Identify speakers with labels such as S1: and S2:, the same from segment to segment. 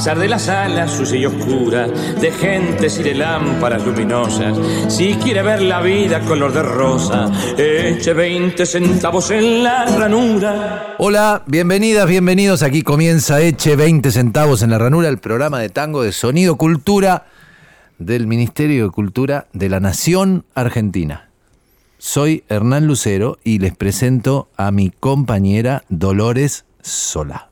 S1: Pesar de las alas sucia y oscura, de gentes y de lámparas luminosas, si quiere ver la vida color de rosa, eche 20 centavos en la ranura.
S2: Hola, bienvenidas, bienvenidos. Aquí comienza Eche 20 centavos en la ranura, el programa de tango de Sonido Cultura del Ministerio de Cultura de la Nación Argentina. Soy Hernán Lucero y les presento a mi compañera Dolores Solá.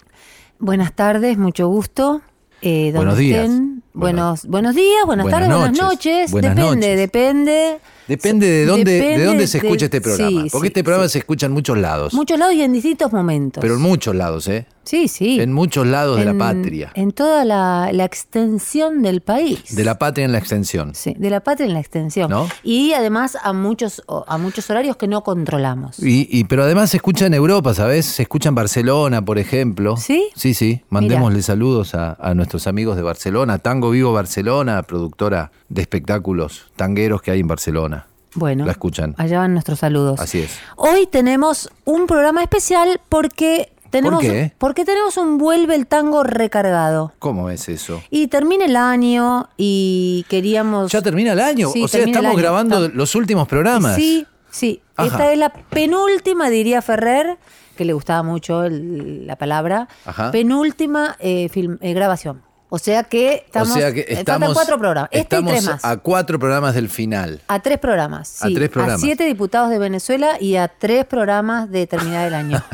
S3: Buenas tardes, mucho gusto. Eh, donde
S2: Buenos días.
S3: estén. Buenos, buenos días, buenas,
S2: Buenas
S3: tardes, buenas
S2: noches. Buenas
S3: depende,
S2: noches.
S3: depende.
S2: Depende de dónde,
S3: Depende
S2: de dónde se
S3: de-
S2: escucha este programa.
S3: sí,
S2: porque
S3: sí,
S2: este programa
S3: sí.
S2: se escucha en muchos lados.
S3: Muchos lados y en distintos momentos.
S2: pero en muchos lados, ¿eh?
S3: Sí, sí.
S2: En muchos lados de la patria.
S3: En toda la, la extensión del país.
S2: De la patria en la extensión.
S3: Sí, de la patria en la extensión.
S2: ¿No?
S3: Y además a muchos, a muchos horarios que no controlamos.
S2: Y, y- pero además se escucha en Europa, ¿sabes? Se escucha en Barcelona, por ejemplo.
S3: ¿Sí?
S2: Sí, sí. Mandémosle saludos a, a nuestros amigos de Barcelona. Tango Vivo Barcelona, productora de espectáculos tangueros que hay en Barcelona.
S3: Bueno,
S2: La escuchan.
S3: allá van nuestros saludos.
S2: Así es.
S3: Hoy tenemos un programa especial porque tenemos,
S2: qué?
S3: porque tenemos un Vuelve el Tango recargado.
S2: ¿Cómo es eso?
S3: Y termina el año y queríamos...
S2: Ya termina el año.
S3: Sí,
S2: o sea, estamos
S3: año.
S2: grabando los últimos programas.
S3: Sí, sí.
S2: Ajá.
S3: Esta es la penúltima, diría Ferrer, que le gustaba mucho el- la palabra.
S2: Ajá.
S3: Penúltima eh, film- eh, grabación. O sea que estamos...
S2: o sea que
S3: eh,
S2: estamos,
S3: cuatro programas. Este y
S2: estamos
S3: tres más.
S2: a cuatro programas del final.
S3: A tres programas.
S2: A tres programas.
S3: A siete diputados de Venezuela y a tres programas de terminar el año.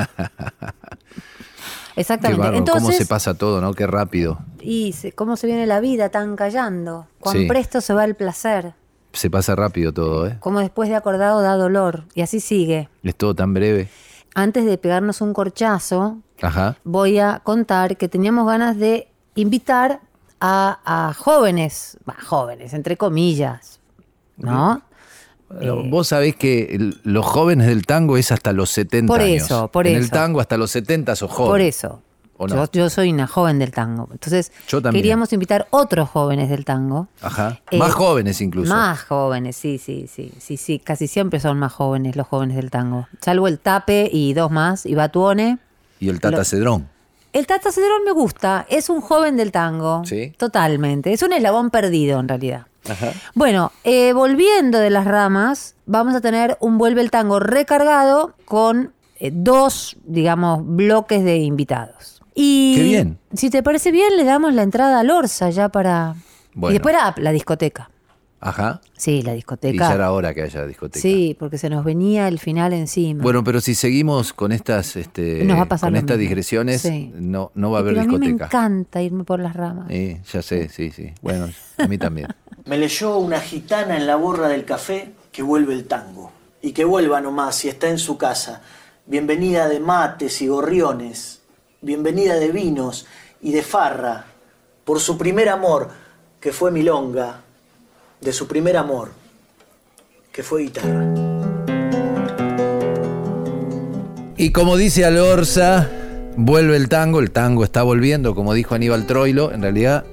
S3: Exactamente.
S2: cómo
S3: Entonces,
S2: se pasa todo, ¿no? Qué rápido.
S3: y cómo se viene la vida tan callando. Cuán
S2: Sí.
S3: presto se va el placer.
S2: Se pasa rápido todo, ¿eh?
S3: Como después de acordado da dolor. Y así sigue.
S2: Es todo tan breve.
S3: Antes de pegarnos un corchazo,
S2: Ajá.
S3: voy a contar que teníamos ganas de invitar a, a jóvenes, jóvenes, entre comillas, ¿no?
S2: Bueno, Vos sabés que el- los jóvenes del tango es hasta los 70
S3: Por
S2: años.
S3: eso, por
S2: en el tango hasta los 70 sos joven.
S3: Por eso.
S2: ¿O no?
S3: Yo, yo soy una joven del tango. Entonces,
S2: Yo también.
S3: queríamos invitar otros jóvenes del tango.
S2: Ajá.
S3: Eh,
S2: Más jóvenes incluso.
S3: Más jóvenes, sí, sí, sí, sí, sí. Casi siempre son más jóvenes los jóvenes del tango. Salvo el Tape y dos más, y Batuone.
S2: Y el Tata Cedrón.
S3: El Tata Cedrón me gusta, es un joven del tango.
S2: Sí.
S3: Totalmente. Es un eslabón perdido en realidad.
S2: Ajá.
S3: Bueno, eh, volviendo de las ramas, vamos a tener un Vuelve el Tango recargado con eh, dos, digamos, bloques de invitados. Y
S2: Qué bien.
S3: si te parece bien, le damos la entrada al Orsa ya para...
S2: Bueno.
S3: Y después la, la discoteca.
S2: Ajá.
S3: Sí, la
S2: Y
S3: discoteca.
S2: ya era hora que haya discoteca.
S3: Sí, porque se nos venía el final encima.
S2: Bueno, pero si seguimos con estas, este,
S3: Nos va a pasar
S2: con estas
S3: mismo.
S2: digresiones,
S3: Sí.
S2: no, no va a haber
S3: Pero a mí me
S2: discoteca.
S3: encanta irme por las ramas.
S2: Eh, ya sé, sí, sí. Bueno, a mí también.
S4: Me leyó una gitana en la borra del café que vuelve el tango. Y que vuelva nomás si está en su casa. Bienvenida de mates y gorriones. Bienvenida de vinos y de farra. Por su primer amor, que fue milonga. De su primer amor, que fue guitarra.
S2: Y como dice Alorza, vuelve el tango, el tango está volviendo, como dijo Aníbal Troilo, en realidad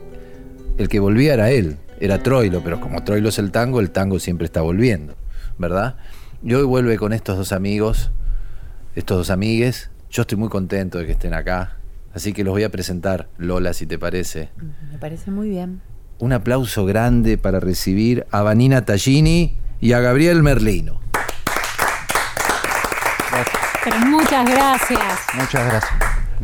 S2: el que volvía era él, era Troilo, pero como Troilo es el tango, el tango siempre está volviendo, ¿verdad? Y hoy vuelve con estos dos amigos, estos dos amigues, yo estoy muy contento de que estén acá, así que los voy a presentar, Lola, si te parece.
S3: Me parece muy bien.
S2: Un aplauso grande para recibir a Vanina Tallini y a Gabriel Merlino.
S5: Pero muchas gracias.
S6: Muchas gracias.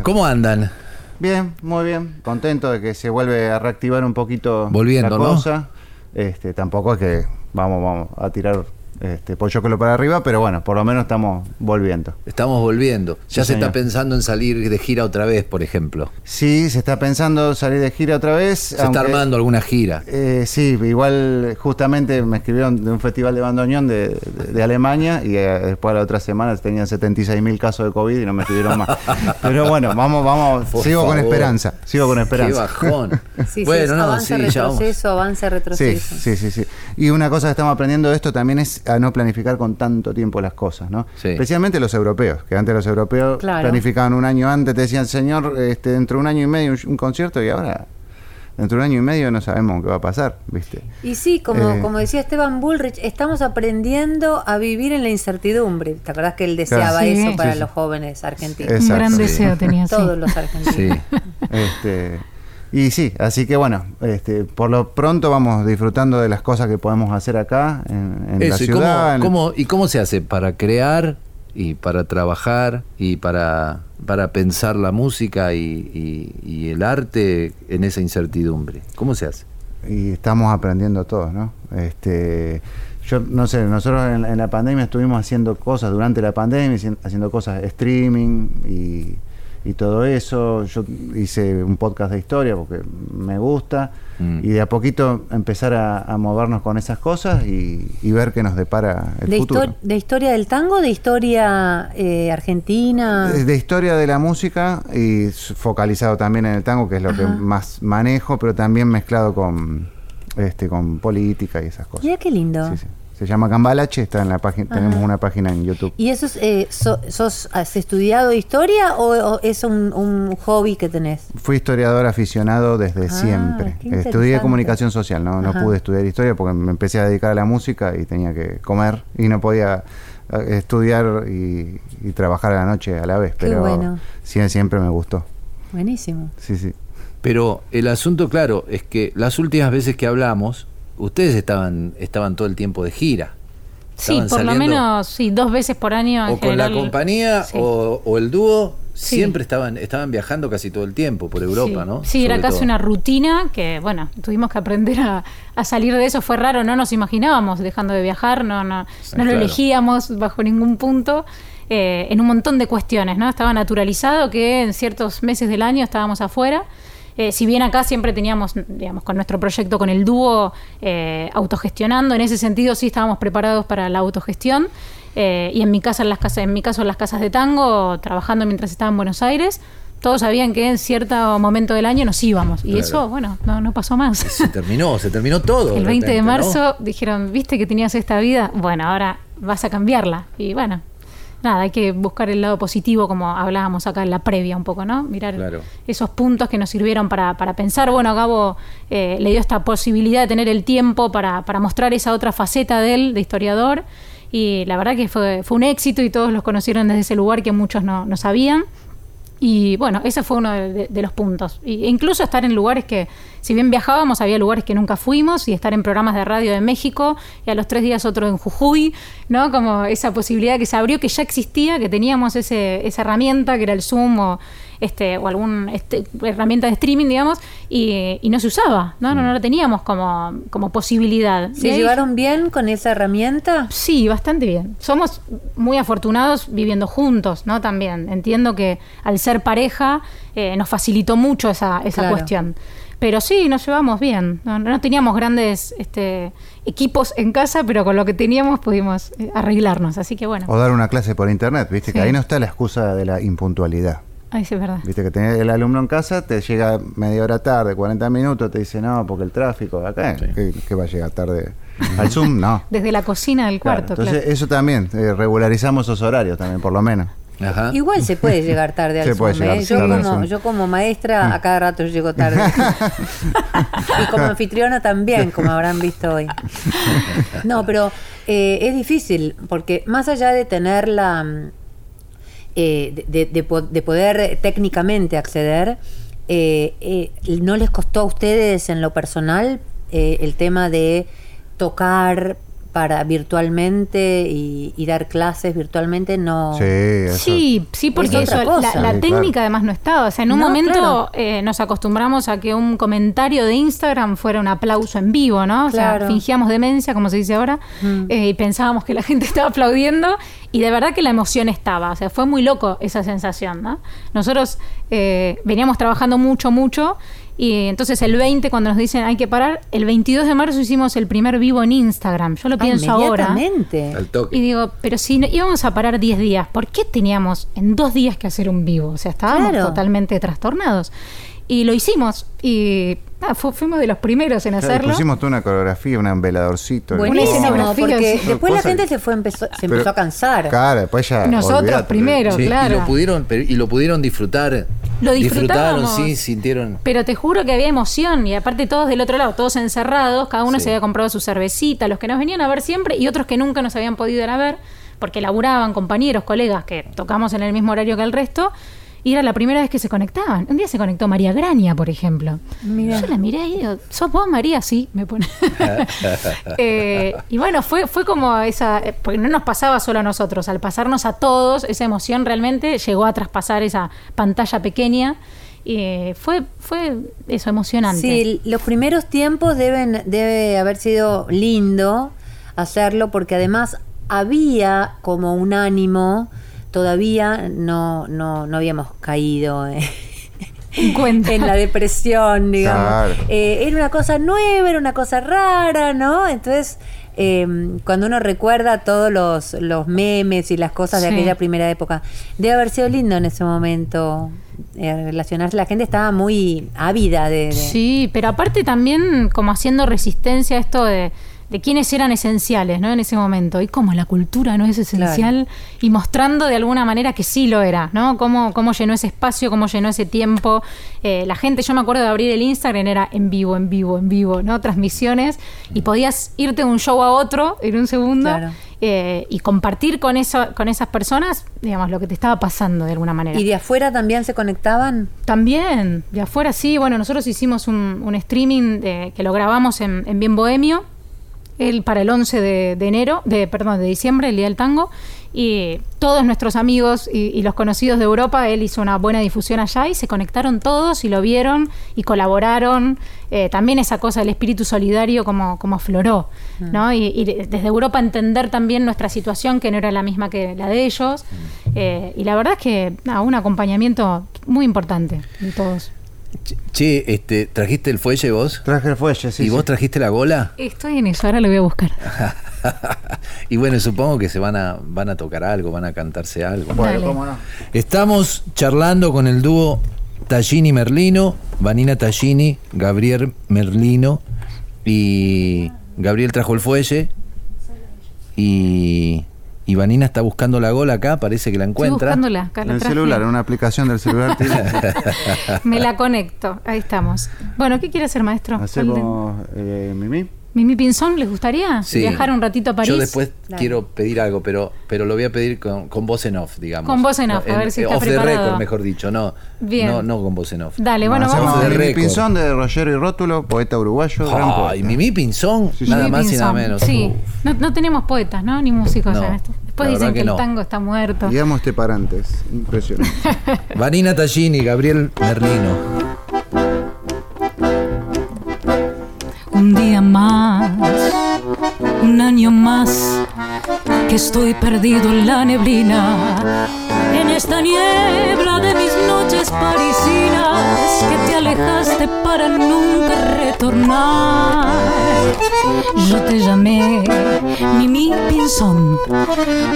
S2: ¿Cómo andan?
S6: Bien, muy bien. Contento de que se vuelve a reactivar un poquito
S2: Volviendo,
S6: la
S2: ¿no?
S6: cosa. Este, tampoco es que vamos, vamos a tirar este, Pochoclo para arriba, pero bueno, por lo menos estamos volviendo.
S2: Estamos volviendo. Ya
S6: Sí,
S2: se está pensando en salir de gira otra vez, por ejemplo.
S6: Sí, se está pensando salir de gira otra vez.
S2: Se está armando alguna gira.
S6: Eh, sí, igual justamente me escribieron de un festival de bandoneón de, de- de Alemania y eh, después la otra semana tenían 76 mil casos de COVID y no me escribieron más. Pero bueno, vamos, vamos,
S2: Por
S6: sigo con esperanza, sigo con
S2: Qué
S6: esperanza.
S2: bajón.
S3: Sí,
S2: bueno,
S3: sí,
S2: no,
S3: avance, retroceso, avance,
S6: Sí,
S3: retroceso.
S6: sí, sí, sí. Y una cosa que estamos aprendiendo de esto también es a no planificar con tanto tiempo las cosas, ¿no?
S2: Sí.
S6: Especialmente los europeos, que antes los europeos
S3: Claro.
S6: planificaban un año antes, te decían, señor, este, dentro de un año y medio un, un concierto y ahora dentro de un año y medio no sabemos qué va a pasar, ¿viste?
S3: Y sí, como,
S6: Eh.
S3: como decía Esteban Bullrich, estamos aprendiendo a vivir en la incertidumbre. ¿Te acordás que él deseaba
S5: Sí.
S3: eso para
S5: Sí,
S3: los jóvenes argentinos?
S6: Exacto.
S5: Un gran
S6: Sí.
S5: deseo tenía, sí.
S3: Todos los argentinos.
S2: Sí.
S6: Este, y sí, así que bueno, este, por lo pronto vamos disfrutando de las cosas que podemos hacer acá en, en la
S2: Eso, ¿y
S6: ciudad. en-
S2: cómo, cómo- ¿y cómo se hace para crear y para trabajar y para, para pensar la música y, y- y el arte en esa incertidumbre? ¿Cómo se hace?
S6: y estamos aprendiendo todos, ¿no? Este, yo no sé, nosotros en, en la pandemia estuvimos haciendo cosas durante la pandemia, hacien- haciendo cosas streaming y, y todo eso. Yo hice un podcast de historia porque me gusta
S2: Mm.
S6: y de a poquito empezar a, a movernos con esas cosas y, y ver qué nos depara el
S3: De,
S6: futuro.
S3: histo- ¿De historia del tango? ¿De historia eh, argentina?
S6: De, de historia de la música y focalizado también en el tango, que es lo que más manejo, pero también mezclado con este con política y esas cosas.
S3: Mira qué lindo.
S6: Sí, sí. Se llama Cambalache, está en la página, tenemos una página en YouTube.
S3: ¿Y eso es, eh, so- sos, has estudiado historia o, o es un, un hobby que tenés?
S6: Fui historiador aficionado desde
S3: Ah,
S6: siempre. Estudié comunicación social, no, no pude estudiar historia porque me empecé a dedicar a la música y tenía que comer y no podía eh, estudiar y, y trabajar a la noche a la vez.
S3: Qué
S6: Pero
S3: bueno.
S6: sí, siempre me gustó.
S3: Buenísimo.
S6: Sí, sí.
S2: Pero el asunto, claro, es que las últimas veces que hablamos, ustedes estaban, estaban todo el tiempo de gira.
S5: Sí, por lo menos sí, dos veces por año. en
S2: O con la compañía
S5: Sí.
S2: o, o el dúo,
S5: Sí.
S2: siempre estaban, estaban viajando casi todo el tiempo por Europa,
S5: sí.
S2: ¿no?
S5: Sí, era casi
S2: todo.
S5: una rutina que, bueno, tuvimos que aprender a, a salir de eso. Fue raro, no nos imaginábamos dejando de viajar, no, no, no lo elegíamos bajo ningún punto. eh, en un montón de cuestiones, ¿no? Estaba naturalizado que en ciertos meses del año estábamos afuera. Eh, si bien acá siempre teníamos, digamos, con nuestro proyecto, con el dúo, eh, autogestionando, en ese sentido sí estábamos preparados para la autogestión. Eh, y en mi casa, en las casas, en mi caso, en las casas de tango, trabajando mientras estaba en Buenos Aires, todos sabían que en cierto momento del año nos íbamos. Y
S2: Claro.
S5: eso, bueno, no, no pasó más.
S2: Se terminó, se terminó todo.
S5: El
S2: de
S5: 20 de marzo dijeron, viste que tenías esta vida, bueno, ahora vas a cambiarla. Y bueno, nada, hay que buscar el lado positivo, como hablábamos acá en la previa un poco, ¿no? Mirar
S2: Claro.
S5: esos puntos que nos sirvieron para, para pensar, bueno, a Gabo eh, le dio esta posibilidad de tener el tiempo para, para mostrar esa otra faceta de él, de historiador. Y la verdad que fue, fue un éxito y todos los conocieron desde ese lugar que muchos no, no sabían. Y bueno, ese fue uno de, los puntos. E incluso estar en lugares que, si bien viajábamos, había lugares que nunca fuimos y estar en programas de radio de México y a los tres días otro en Jujuy, ¿no? Como esa posibilidad que se abrió, que ya existía, que teníamos ese, esa herramienta que era el Zoom o, este, o alguna herramienta de streaming, digamos, y, y no se usaba, ¿no? No, no la teníamos como, como posibilidad.
S3: ¿Se
S5: ahí-
S3: llevaron bien con esa herramienta?
S5: Sí, bastante bien. Somos muy afortunados viviendo juntos, ¿no? También. Entiendo que al ser pareja eh, nos facilitó mucho esa, esa
S3: Claro.
S5: cuestión. Pero sí, nos llevamos bien. No, no teníamos grandes este, equipos en casa, pero con lo que teníamos pudimos eh, arreglarnos. Así que bueno,
S6: O dar una clase por internet, viste que ahí no está la excusa de la impuntualidad.
S5: Ahí sí es verdad.
S6: Viste que tenés el alumno en casa, te llega media hora tarde, 40 minutos, te dice, no, porque el tráfico, acá, ¿qué, qué va a llegar tarde? Al Zoom, no.
S5: Desde la cocina del
S6: Claro,
S5: cuarto,
S6: entonces,
S5: claro.
S6: eso también, eh, regularizamos esos horarios también, por lo menos.
S2: Ajá.
S3: Igual se puede llegar tarde al
S6: Se puede
S3: Zoom,
S6: llegar
S3: ¿eh? yo,
S6: tarde
S3: como,
S6: Zoom.
S3: yo como maestra a cada rato llego tarde. y como anfitriona también, como habrán visto hoy. No, pero eh, es difícil, porque más allá de tener la... eh, de, de poder técnicamente acceder, eh, eh, ¿no les costó a ustedes en lo personal eh, el tema de tocar para virtualmente y, y dar clases virtualmente no.
S6: Sí, eso.
S5: Sí, sí, porque
S3: Es
S5: eso, la,
S3: cosa.
S5: la
S6: Sí,
S5: técnica
S6: claro.
S5: además no estaba. O sea, en un
S3: No,
S5: momento
S3: claro.
S5: eh, nos acostumbramos a que un comentario de Instagram fuera un aplauso en vivo, ¿no? O sea, fingíamos demencia, como se dice ahora,
S3: Mm.
S5: eh, y pensábamos que la gente estaba aplaudiendo, y de verdad que la emoción estaba. O sea, fue muy loco esa sensación, ¿no? Nosotros eh, veníamos trabajando mucho, mucho. Y entonces el 20, cuando nos dicen hay que parar, el 22 de marzo hicimos el primer vivo en Instagram. Yo lo
S3: Ah,
S5: pienso ahora.
S3: inmediatamente.
S2: Al toque.
S5: Y digo, pero si no- íbamos a parar 10 días, ¿por qué teníamos en dos días que hacer un vivo? O sea, estábamos
S3: Claro.
S5: totalmente trastornados. Y lo hicimos. Y fu- fuimos de los primeros en
S6: Claro,
S5: hacerlo.
S6: pusimos toda una coreografía, un veladorcito. de
S5: Buenísimo,
S3: porque después la gente se fue empezó, se
S6: Pero-
S3: empezó a cansar.
S6: Claro, después ya.
S5: Nosotros primero.
S2: Sí,
S5: claro.
S2: y lo pudieron pero- y lo pudieron disfrutar.
S5: Lo
S2: disfrutaron, sí, sintieron.
S5: Pero te juro que había emoción y aparte todos del otro lado, todos encerrados, cada uno
S2: Sí.
S5: se había comprado su cervecita, los que nos venían a ver siempre y otros que nunca nos habían podido ir a ver porque laburaban, compañeros, colegas que tocamos en el mismo horario que el resto y era la primera vez que se conectaban. Un día se conectó María Graña, por ejemplo. Yo la miré y digo, ¿sos vos María? Sí, me pone. Eh, y bueno, fue, fue como esa, eh, porque no nos pasaba solo a nosotros, al pasarnos a todos, esa emoción realmente llegó a traspasar esa pantalla pequeña. Y eh, fue, fue eso, emocionante.
S3: Sí, los primeros tiempos deben debe haber sido lindo hacerlo porque además había como un ánimo, todavía no, no, no habíamos caído eh,
S5: En cuenta.
S3: en la depresión, digamos.
S6: Claro.
S3: Eh, era una cosa nueva, era una cosa rara, ¿no? Entonces, eh, cuando uno recuerda todos los, los memes y las cosas de
S5: Sí.
S3: aquella primera época, debe haber sido lindo en ese momento eh, relacionarse. La gente estaba muy ávida de... de-
S5: Sí, pero aparte también como haciendo resistencia a esto de, de quiénes eran esenciales, ¿no? En ese momento. Y cómo la cultura no es esencial. Y mostrando de alguna manera que sí lo era, ¿no? Cómo, cómo llenó ese espacio, cómo llenó ese tiempo. Eh, la gente, yo me acuerdo de abrir el Instagram, era en vivo, en vivo, en vivo, ¿no? Transmisiones. Y podías irte de un show a otro en un segundo.
S3: Claro.
S5: eh, y compartir con, eso, con esas personas, digamos, lo que te estaba pasando de alguna manera.
S3: ¿Y de afuera también se conectaban?
S5: También, de afuera sí. Bueno, nosotros hicimos un, un streaming de- que lo grabamos en, en Bien Bohemio, el, para el 11 de, de enero, de, perdón, de diciembre, el Día del Tango. Y todos nuestros amigos y, y los conocidos de Europa, él hizo una buena difusión allá y se conectaron todos y lo vieron y colaboraron. Eh, también esa cosa del espíritu solidario como, como afloró, ¿no? Y, y de- desde Europa entender también nuestra situación, que no era la misma que la de ellos. Eh, y la verdad es que, nada, un acompañamiento muy importante de todos.
S2: Che, este, ¿trajiste el fuelle vos?
S6: Traje el fuelle, sí.
S2: ¿Y
S6: sí.
S2: vos trajiste la gola?
S5: Estoy en eso, ahora lo voy a buscar.
S2: y bueno, supongo que se van a, van a tocar algo, van a cantarse algo.
S6: Bueno,
S5: Dale.
S6: cómo no.
S2: Estamos charlando con el dúo Tallini Merlino, Vanina Tallini, Gabriel Merlino y Gabriel trajo el fuelle y, y Vanina está buscando la gola acá, parece que la
S5: Estoy
S2: encuentra.
S5: buscándola, acá
S6: En
S5: la
S6: el
S5: traje.
S6: celular, en una aplicación del celular.
S5: Me la conecto, ahí estamos. Bueno, ¿qué quiere hacer, maestro?
S6: Hacemos eh, Mimi.
S5: ¿Mimi Pinzón les gustaría?
S2: Sí.
S5: ¿Viajar un ratito a París?
S2: Yo después
S3: Dale.
S2: quiero pedir algo, pero, pero lo voy a pedir con, con voz en off, digamos.
S5: Con voz en off, a ver si está
S2: Off the
S5: preparado.
S2: record, mejor dicho, no,
S5: Bien.
S2: no, no con voz en off.
S5: Dale, bueno, vamos.
S2: de
S6: Mimi. Pinzón de Rogero y Rótulo, poeta uruguayo. gran
S2: Ay,
S6: poeta.
S2: Mimi Pinzón,
S6: Sí, sí.
S2: nada
S5: Mimi
S2: más y nada menos.
S5: Sí, no, no tenemos poetas, ¿no? Ni músicos
S2: No,
S5: en esto. Después dicen que,
S2: que
S5: el tango está muerto.
S6: Digamos este parantes. Impresionante.
S2: Vanina Tallini, Gabriel Merlino.
S7: Un año más, que estoy perdido en la neblina, en esta niebla de mis noches parisinas, que te alejaste para nunca retornar. Yo te llamé Mimi Pinzón,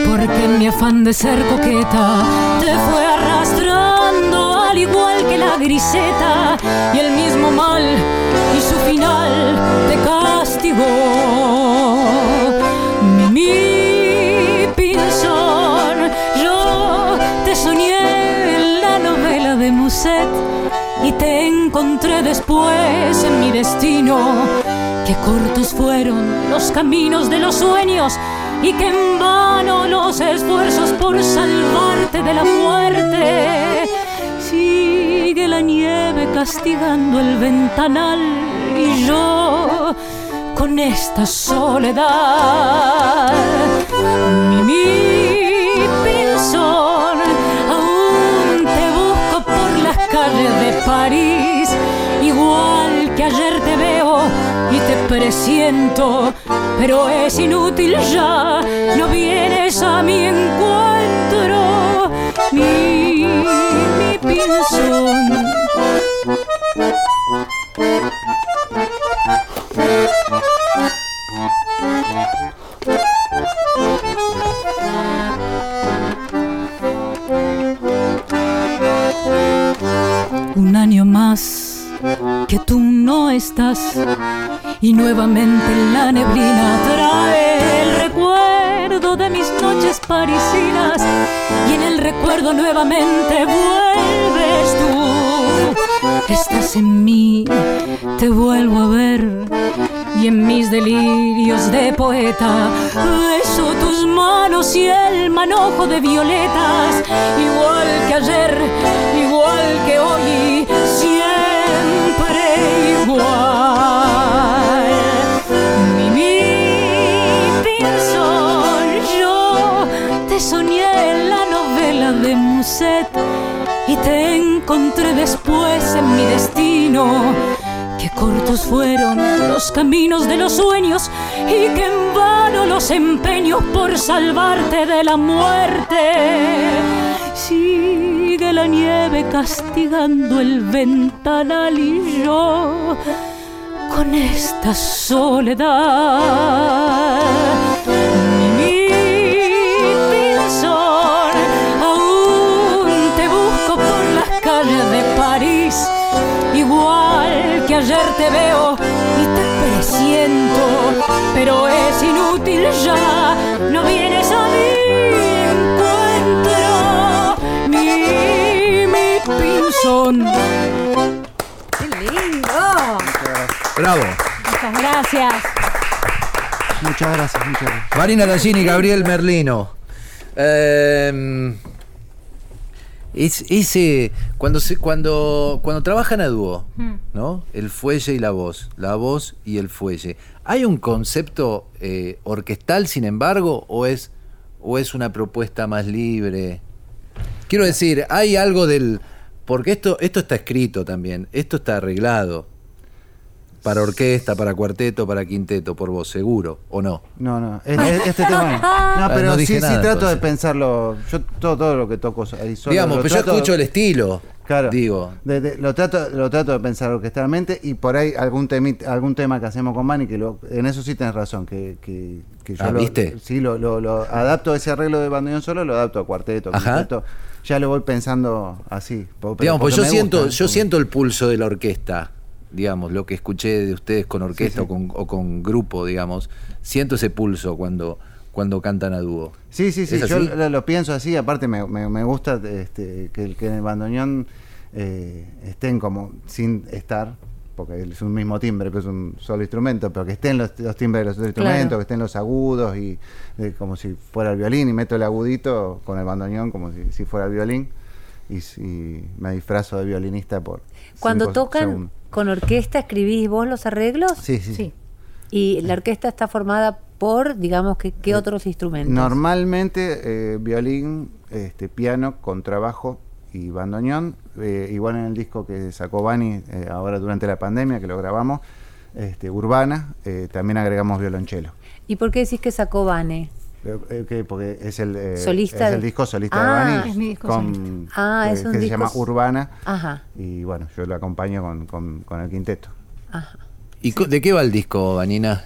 S7: porque en mi afán de ser coqueta te fue arrastrando al igual que la griseta y el mismo mal final te castigó. Mimi Pinzón, yo te soñé en la novela de Musset y te encontré después en mi destino. Qué cortos fueron los caminos de los sueños y que en vano los esfuerzos por salvarte de la muerte. Sigue la nieve castigando el ventanal y yo con esta soledad. Mimi Pinson, aún te busco por las calles de París, igual que ayer te veo y te presiento, pero es inútil ya, no vienes a mi encuentro. Mi, mi que tú no estás. Y nuevamente la neblina trae el recuerdo de mis noches parisinas. Y en el recuerdo nuevamente vuelves tú. Estás en mí, te vuelvo a ver. Y en mis delirios de poeta beso tus manos y el manojo de violetas. Igual que ayer, igual que hoy, siempre igual. Pinson, yo te soñé en la novela de Musset y te encontré después en mi destino. Qué cortos fueron los caminos de los sueños y que en vano los empeños por salvarte de la muerte. Sigue la nieve castigando el ventanal y yo con esta soledad. Mimi Pinson, aún te busco por las calles de París, igual que ayer te veo y te presiento, pero es inútil ya,
S3: ¡Qué lindo!
S2: Bravo.
S5: Muchas gracias.
S6: Muchas gracias, muchas gracias.
S2: Marina Tancini, Gabriel Merlino. Eh, es- ese, cuando, se, cuando, cuando trabajan a dúo,
S5: Hmm.
S2: ¿no? El fuelle y la voz, la voz y el fuelle. ¿Hay un concepto eh, orquestal, sin embargo, o es, o es una propuesta más libre? Quiero decir, hay algo del... Porque esto, esto está escrito también, esto está arreglado. Para orquesta, para cuarteto, para quinteto, por vos, seguro, ¿o no?
S6: No, no, es- es- este tema no. No,
S2: Ah,
S6: pero
S2: no
S6: sí,
S2: dije
S6: sí
S2: nada,
S6: trato de pensarlo. Yo todo, todo lo que toco ahí solo.
S2: Digamos, pero yo escucho el estilo.
S6: Claro.
S2: Digo.
S6: De- de- lo, trato, lo trato de pensar orquestalmente y por ahí algún, temi- algún tema que hacemos con Manny, que lo- en eso sí tenés razón, que, que, que yo
S2: Ah,
S6: lo,
S2: ¿viste?
S6: sí, lo, lo- lo adapto a ese arreglo de bandoneón solo, lo adapto a cuarteto,
S2: Ajá.
S6: quinteto. Ya lo voy pensando así. pero
S2: Digamos, pues yo siento,
S6: gusta,
S2: yo
S6: porque-
S2: siento el pulso de la orquesta, digamos, lo que escuché de ustedes con orquesta
S6: Sí, sí.
S2: O, con, o con grupo, digamos, siento ese pulso cuando, cuando cantan a dúo.
S6: Sí, sí, sí,
S2: ¿Es
S6: yo lo, lo pienso así, aparte me, me- me gusta este, que, que en el bandoneón eh, estén como sin estar, porque es un mismo timbre, pero es un solo instrumento, pero que estén los, los timbres de los otros instrumentos, que estén los agudos y eh, como si fuera el violín y meto el agudito con el bandoneón como si, si fuera el violín y, me disfrazo de violinista por
S3: Cuando tocan
S6: segundos.
S3: con orquesta, ¿escribís vos los arreglos?
S6: Sí, sí, sí.
S5: Sí.
S3: Y la orquesta está formada por, digamos, que, ¿qué otros instrumentos?
S6: Normalmente eh, violín, este, piano, contrabajo y bandoneón. Eh, igual en el disco que sacó Bani eh, ahora durante la pandemia, que lo grabamos, este, Urbana, eh, también agregamos violonchelo.
S3: ¿Y por qué decís que sacó
S6: que- porque es el, eh,
S3: Solista
S6: es el disco solista
S3: Ah,
S6: de Bani
S5: es mi disco
S6: con,
S5: solista.
S3: Ah,
S6: eh,
S3: es un
S6: que se
S3: disco
S6: llama
S3: s-
S6: Urbana
S3: Ajá,
S6: y bueno, yo lo acompaño con, con- con el quinteto.
S3: ajá.
S2: ¿Y de qué va el disco, Vanina?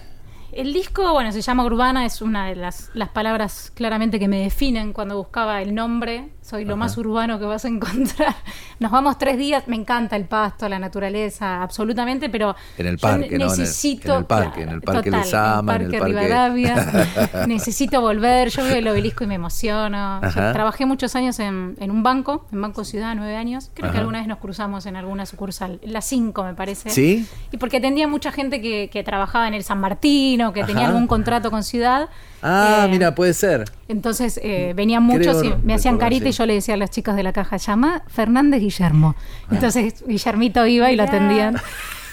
S5: El disco, bueno, se llama Urbana, es una de las, las palabras claramente que me definen cuando buscaba el nombre. Soy lo más urbano que vas a encontrar. Nos vamos tres días, me encanta el pasto, la naturaleza, absolutamente, pero
S2: En el
S5: yo
S2: parque,
S5: ne-
S2: ¿no? En el-
S5: necesito
S2: en el parque, en el parque
S5: total,
S2: Lezama, en
S5: en
S2: el
S5: el
S2: parque-
S5: Rivadavia. necesito volver. Yo veo el obelisco y me emociono.
S2: Ajá.
S5: trabajé muchos años en, en un banco, en Banco Ciudad, nueve años. Creo que
S2: Ajá.
S5: alguna vez nos cruzamos en alguna sucursal, en la cinco me parece.
S2: ¿Sí?
S5: Y porque atendía mucha gente que, que trabajaba en el San Martín o que tenía
S2: Ajá.
S5: algún contrato con Ciudad.
S2: Ah,
S5: Eh,
S2: mira, puede ser.
S5: Entonces eh, venían muchos
S2: Creo
S5: y me hacían
S2: recordar,
S5: carita y yo le decía a las chicas de la caja, llama Fernández Guillermo. Entonces Guillermito iba y lo
S3: Mirá.
S5: atendían.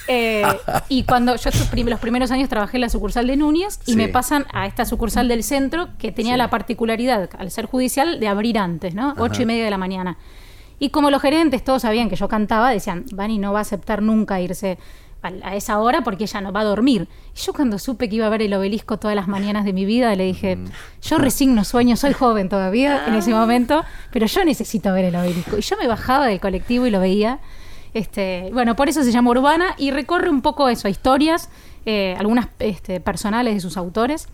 S5: Eh, y cuando yo los primeros años trabajé en la sucursal de Núñez y
S2: Sí.
S5: me pasan a esta sucursal del centro que tenía la particularidad, al ser judicial, de abrir antes, ¿no? Ocho y media de la mañana. Y como los gerentes todos sabían que yo cantaba, decían, Vani no va a aceptar nunca irse a, a esa hora porque ella no va a dormir. Y yo cuando supe que iba a ver el obelisco todas las mañanas de mi vida, le dije, yo resigno sueños, soy joven todavía en ese momento, pero yo necesito ver el obelisco. Y yo me bajaba del colectivo y lo veía. Este, bueno, por eso se llama Urbana y recorre un poco eso, historias, eh, algunas este, personales de sus autores,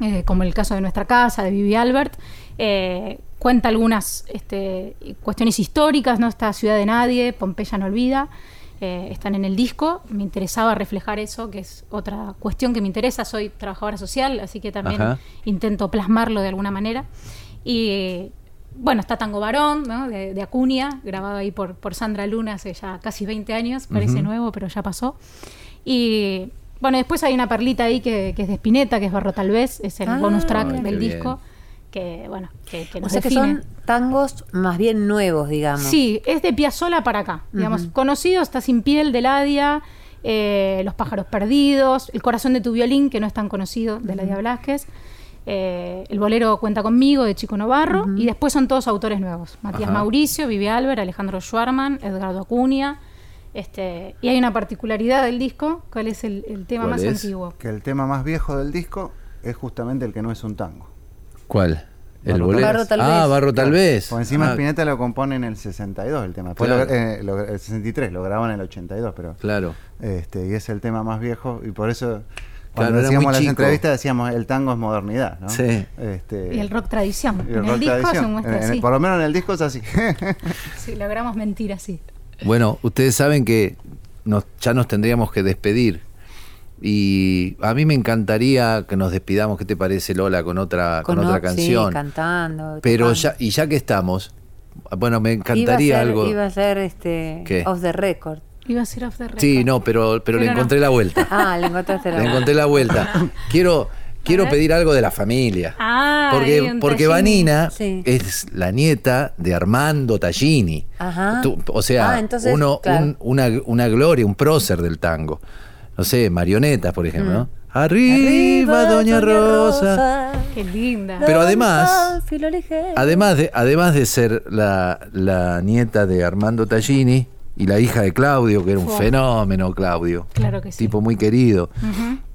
S5: eh, como el caso de nuestra casa, de Vivi Albert. eh, cuenta algunas este, cuestiones históricas, ¿no? Esta ciudad de nadie, Pompeya no olvida, eh, están en el disco. Me interesaba reflejar eso, que es otra cuestión que me interesa. Soy trabajadora social, así que también
S2: Ajá.
S5: intento plasmarlo de alguna manera. Y bueno, está Tango Varón, ¿no? de, de Acuña, grabado ahí por, por Sandra Luna hace ya casi 20 años, parece nuevo, pero ya pasó. Y bueno, después hay una perlita ahí que, que es de Spinetta, que es Barro Tal vez, es el
S3: Ah,
S5: bonus track del
S2: bien.
S5: Que bueno, que, que
S3: O
S5: nos
S3: sea que
S5: define.
S3: son tangos más bien nuevos, digamos.
S5: Sí, es de Piazzola para acá. Digamos, conocido, está sin piel, de Ladia, eh, Los pájaros perdidos, El corazón de tu violín, que no es tan conocido, de Ladia Blasquez. eh, el bolero Cuenta conmigo, de Chico Novarro. Y después son todos autores nuevos. Matías
S2: Ajá.
S5: Mauricio, Vivi Albert, Alejandro Schwarman, Edgardo Acuña. Este, y hay una particularidad del disco. ¿Cuál es el, el tema
S2: ¿Cuál
S5: más
S2: es?
S5: antiguo?
S6: Que el tema más viejo del disco es justamente el que no es un tango.
S2: ¿Cuál? ¿El
S6: Barro
S2: bolero?
S3: Barro tal
S2: ah,
S3: vez.
S2: Barro tal vez.
S6: Por encima
S2: Ah,
S6: Spinetta lo compone en el 62 el tema.
S2: Claro.
S6: lo- eh, lo- el 63, lo graban en el 82, pero
S2: Claro.
S6: este y es el tema más viejo y por eso
S2: Claro,
S6: cuando
S2: era
S6: hacíamos las
S2: chico.
S6: entrevistas decíamos el tango es modernidad, ¿no?
S2: Sí.
S6: Este,
S5: Y el rock tradición.
S6: el
S5: en
S6: rock
S5: el disco se
S6: tradición.
S5: muestra
S6: En- en-
S5: así.
S6: por lo menos en el disco es así.
S5: Sí, logramos mentir así.
S2: Bueno, ustedes saben que nos- ya nos tendríamos que despedir. Y a mí me encantaría que nos despidamos, ¿qué te parece Lola? Con otra, con,
S3: Con
S2: otra canción.
S3: Sí, cantando.
S2: Pero
S3: tocando.
S2: ya, y ya que estamos, bueno, me
S3: Iba
S2: encantaría
S3: ser-
S2: algo.
S3: Iba a ser este,
S2: ¿Qué?
S3: off the record.
S5: Iba a ser off the record.
S2: Sí, no, pero, pero le
S5: no.
S2: encontré la vuelta.
S3: Ah, le encontraste la
S2: Le encontré la vuelta. Quiero, quiero pedir algo de la familia.
S5: Ah,
S2: porque porque. Vanina
S3: Sí.
S2: es la nieta de Armando Tallini.
S3: Ajá.
S2: Tú- o sea,
S3: Ah, entonces,
S2: uno,
S3: claro.
S2: un- una, una gloria, un prócer del tango. No sé, marionetas, por ejemplo. ¿no? Arriba, Doña Rosa.
S5: Qué linda.
S2: Pero además-
S3: Don Filo ligero.
S2: Además de, además de ser la, la nieta de Armando Tallini y la hija de Claudio, que era un
S5: Fue.
S2: fenómeno, Claudio.
S5: Claro que sí.
S2: Tipo muy querido.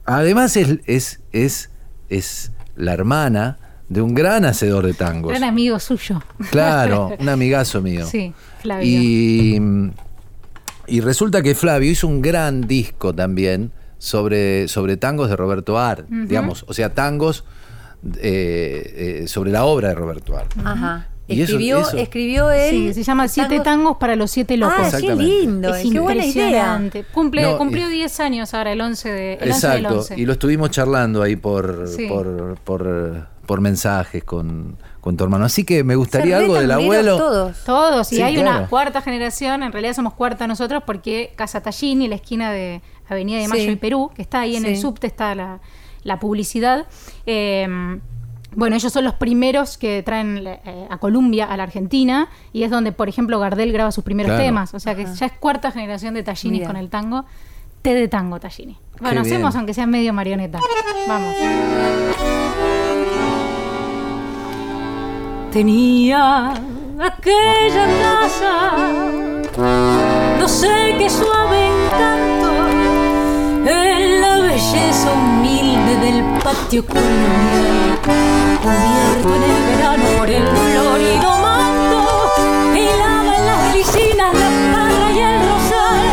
S2: Además es, es, es, es la hermana de un gran hacedor de tangos.
S5: Gran amigo suyo.
S2: Claro, un amigazo mío.
S5: Sí, Flavio.
S2: Y, y resulta que Flavio hizo un gran disco también sobre, sobre tangos de Roberto Ar, digamos, o sea, tangos eh, eh, sobre la obra de Roberto Ar.
S3: Ajá.
S2: Y
S3: Escribió,
S2: eso-
S3: escribió él.
S5: Sí, se llama Siete tangos para los siete locos.
S3: Ah, qué lindo.
S5: es
S3: qué buena idea.
S5: Cumple,
S2: No,
S5: cumplió
S2: y-
S5: 10 años ahora, el 11 de, el 11 del
S2: Exacto,
S5: 11.
S2: y lo estuvimos charlando ahí por,
S5: Sí.
S2: por, por, por mensajes con, con tu hermano. Así que me gustaría algo del abuelo.
S3: Todos.
S5: Todos, y
S2: Sí,
S5: hay
S2: claro.
S5: una cuarta generación, en realidad somos cuarta nosotros porque Casa Tallini, la esquina de Avenida de Mayo
S3: Sí.
S5: y Perú, que está ahí en
S3: Sí.
S5: el subte, está la, la publicidad. Eh, bueno, ellos son los primeros que traen eh, a Colombia, a la Argentina, y es donde, por ejemplo, Gardel graba sus primeros
S2: Claro.
S5: temas. O sea que ya es cuarta generación de Tallinis con el tango. Té de tango, Tallini. Bueno, hacemos aunque sea medio marioneta. Vamos.
S7: Tenía aquella casa, no sé qué suave encanto, en la belleza humilde del patio colonial, cubierto en el verano por el florido manto, hilaba en las glicinas la parra y el rosal.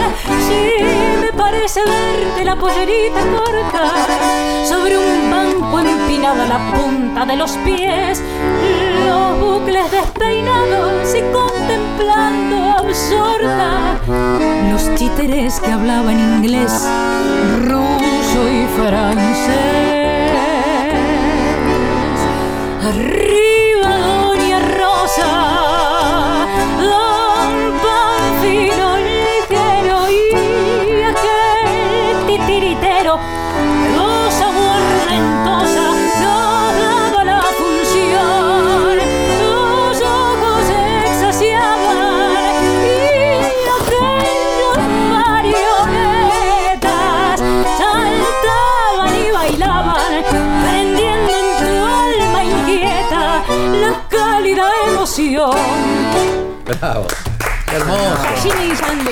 S7: Sí, me parece verte la pollerita corta. Sobre un banco empinada la punta de los pies, los bucles despeinados y contemplando absorta los títeres que hablaban inglés, ruso y francés.
S2: Bravo. Qué hermoso.
S5: Jimmy Guillande.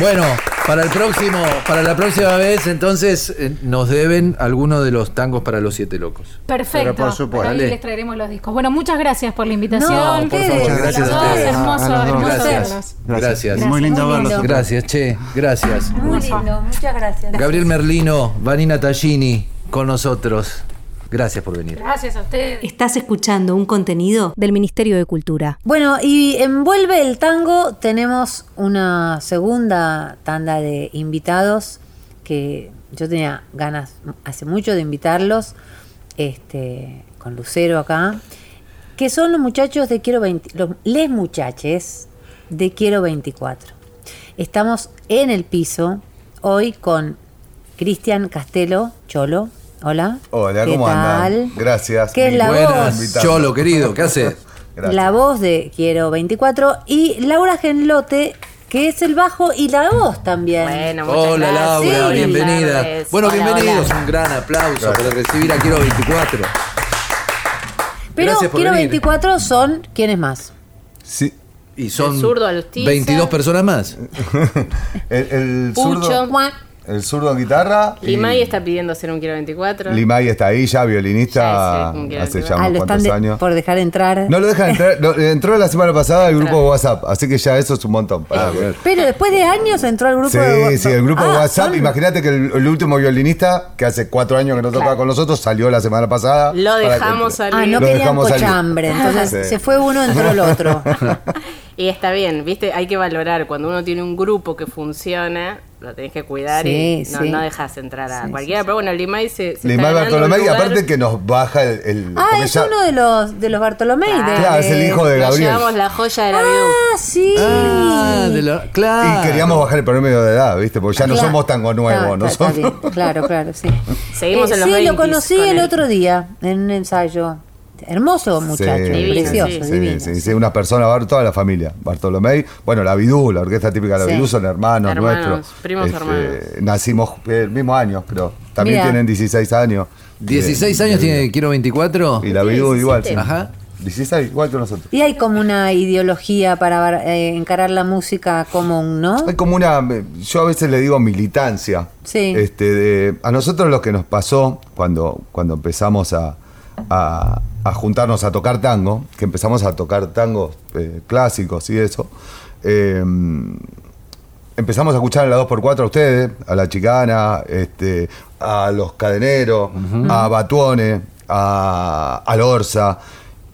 S2: Bueno, para el próximo, para la próxima vez, entonces eh, nos deben alguno de los tangos para los siete locos.
S5: Perfecto.
S6: Pero por supuesto.
S5: Ahí
S2: Dale.
S5: les traeremos los discos. Bueno, muchas gracias por la invitación.
S3: No,
S2: por favor,
S3: ustedes,
S2: gracias a
S5: Todos,
S2: ustedes.
S5: hermoso,
S6: A- a los dos.
S5: hermoso
S2: Gracias.
S5: verlos.
S2: Gracias.
S6: Muy lindo
S3: Muy
S6: verlos.
S3: lindo.
S2: Gracias, che. Gracias.
S3: Muy lindo, muchas gracias.
S2: Gabriel Merlino, Vanina Tallini, con nosotros. Gracias por venir.
S5: Gracias a ustedes.
S8: Estás escuchando un contenido del Ministerio de Cultura.
S3: Bueno, y envuelve el tango, tenemos una segunda tanda de invitados que yo tenía ganas hace mucho de invitarlos, este, con Lucero acá, que son los muchachos de Quiero 20, los les muchaches de Quiero 24. Estamos en el piso hoy con Cristian Castelo, Cholo. Hola.
S9: Hola,
S3: ¿Qué
S9: ¿cómo
S3: tal?
S9: andan? Gracias.
S3: ¿Qué es la
S2: Buenas,
S3: voz?
S2: Cholo, querido, ¿qué haces?
S9: Gracias.
S3: La voz de Quiero 24 y Laura Genlote, que es el bajo y la voz también.
S10: Bueno, muchas
S2: Hola
S10: gracias.
S2: Laura,
S3: Sí.
S2: Bienvenida. Bueno,
S10: Hola,
S2: bienvenidos.
S10: hola.
S2: Un gran aplauso
S9: Gracias.
S2: por recibir a Quiero 24.
S3: Pero
S2: gracias por
S3: Quiero
S2: venir.
S3: 24 son, ¿quiénes más?
S9: Sí.
S2: Y son
S10: El zurdo Alustiza.
S2: 22 personas más.
S9: El, el
S10: Pucho.
S9: zurdo. El zurdo en guitarra. y
S10: Limay está pidiendo hacer un Quiero 24.
S9: Limay está ahí ya, violinista,
S10: Ya, sí,
S9: hace
S10: 24.
S9: ya
S3: Ah,
S9: unos
S3: están
S9: cuantos
S3: de-
S9: años.
S3: por dejar entrar.
S9: No lo dejan entrar. no, entró la semana pasada el grupo de WhatsApp, así que ya eso es un montón. para que-
S3: Pero después de años entró al grupo
S9: Sí,
S3: de
S9: sí, el grupo de
S3: Ah,
S9: WhatsApp.
S3: son-
S9: Imagínate que el, el último violinista, que hace cuatro años que no tocaba
S10: Claro.
S9: con nosotros, salió la semana pasada.
S10: Lo dejamos salir.
S3: Ah, no
S9: Lo
S3: querían cochambre. Entonces
S9: Sí.
S3: se fue uno, entró el otro.
S10: Y está bien, ¿viste? Hay que valorar. Cuando uno tiene un grupo que funciona, lo tenés que cuidar
S3: Sí,
S10: y no,
S3: sí.
S10: no dejas entrar a
S3: Sí,
S10: cualquiera.
S3: sí,
S10: Pero bueno, Limay se, se
S9: Limay Bartolomé, y aparte que nos baja el. el-
S3: Ah, es
S9: ya-
S3: uno de los, de los Bartolomé. de-
S9: Claro, es el hijo de
S10: Nos
S9: Gabriel.
S10: llevamos la joya de la viuda.
S3: Ah, sí.
S2: Ah, de claro.
S9: Y queríamos bajar el promedio de edad, ¿viste? Porque ya no
S3: Claro.
S9: somos tango nuevo, ¿no?
S3: bien. Claro, claro, sí.
S10: Seguimos
S3: Eh,
S10: en los
S3: Sí,
S10: 20s
S3: lo conocí
S10: con
S3: el
S10: él.
S3: otro día en un ensayo. Hermoso muchacho,
S9: Sí,
S3: precioso,
S10: sí.
S9: Sí,
S3: divino.
S9: sí, sí, una persona, toda la familia. Bartolomé, bueno, la Bidú, la orquesta típica de la
S3: Sí.
S9: Bidú, son hermanos,
S10: Hermanos,
S9: nuestros. Este,
S10: primos hermanos.
S9: Nacimos el mismo año, creo. También tienen 16 años.
S2: 16
S9: De-
S2: años
S9: de-
S2: tiene Quiero 24.
S9: Y la Bidú igual, sí.
S2: Ajá.
S9: 16, igual que nosotros.
S3: Y hay como una ideología para eh, encarar la música común, ¿no?
S9: Hay como una, yo a veces le digo militancia.
S3: Sí.
S9: Este, de- a nosotros lo que nos pasó cuando, cuando empezamos a, a- a juntarnos a tocar tango, que empezamos a tocar tangos eh, clásicos y eso, eh, empezamos a escuchar en la 2x4 a ustedes, a la chicana, este, a los cadeneros, a Batuone, a, a Lorza.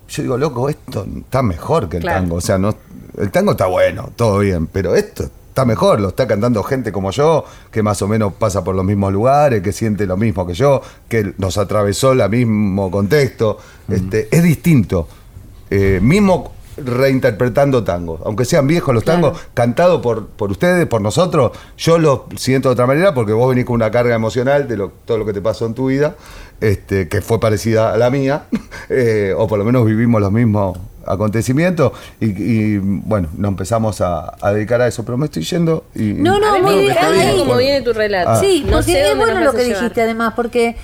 S9: Yo digo, loco, esto está mejor que el
S10: Claro.
S9: tango. O sea, no, el tango está bueno, todo bien, pero esto está mejor, lo está cantando gente como yo, que más o menos pasa por los mismos lugares, que siente lo mismo que yo, que nos atravesó el mismo contexto. Este, es distinto. Eh, mismo reinterpretando tango, aunque sean viejos los
S3: Claro.
S9: tangos, cantados por, por ustedes, por nosotros, yo lo siento de otra manera porque vos venís con una carga emocional de lo- todo lo que te pasó en tu vida, este, que fue parecida a la mía, eh, o por lo menos vivimos los mismos acontecimientos y, y, bueno, nos empezamos a, a dedicar a eso, pero me estoy yendo y...
S3: No, no, muy bien.
S10: cómo viene tu relato.
S9: Ah.
S3: Sí,
S10: No
S3: porque
S10: sé
S3: es bueno lo que
S10: llevar.
S3: dijiste además, porque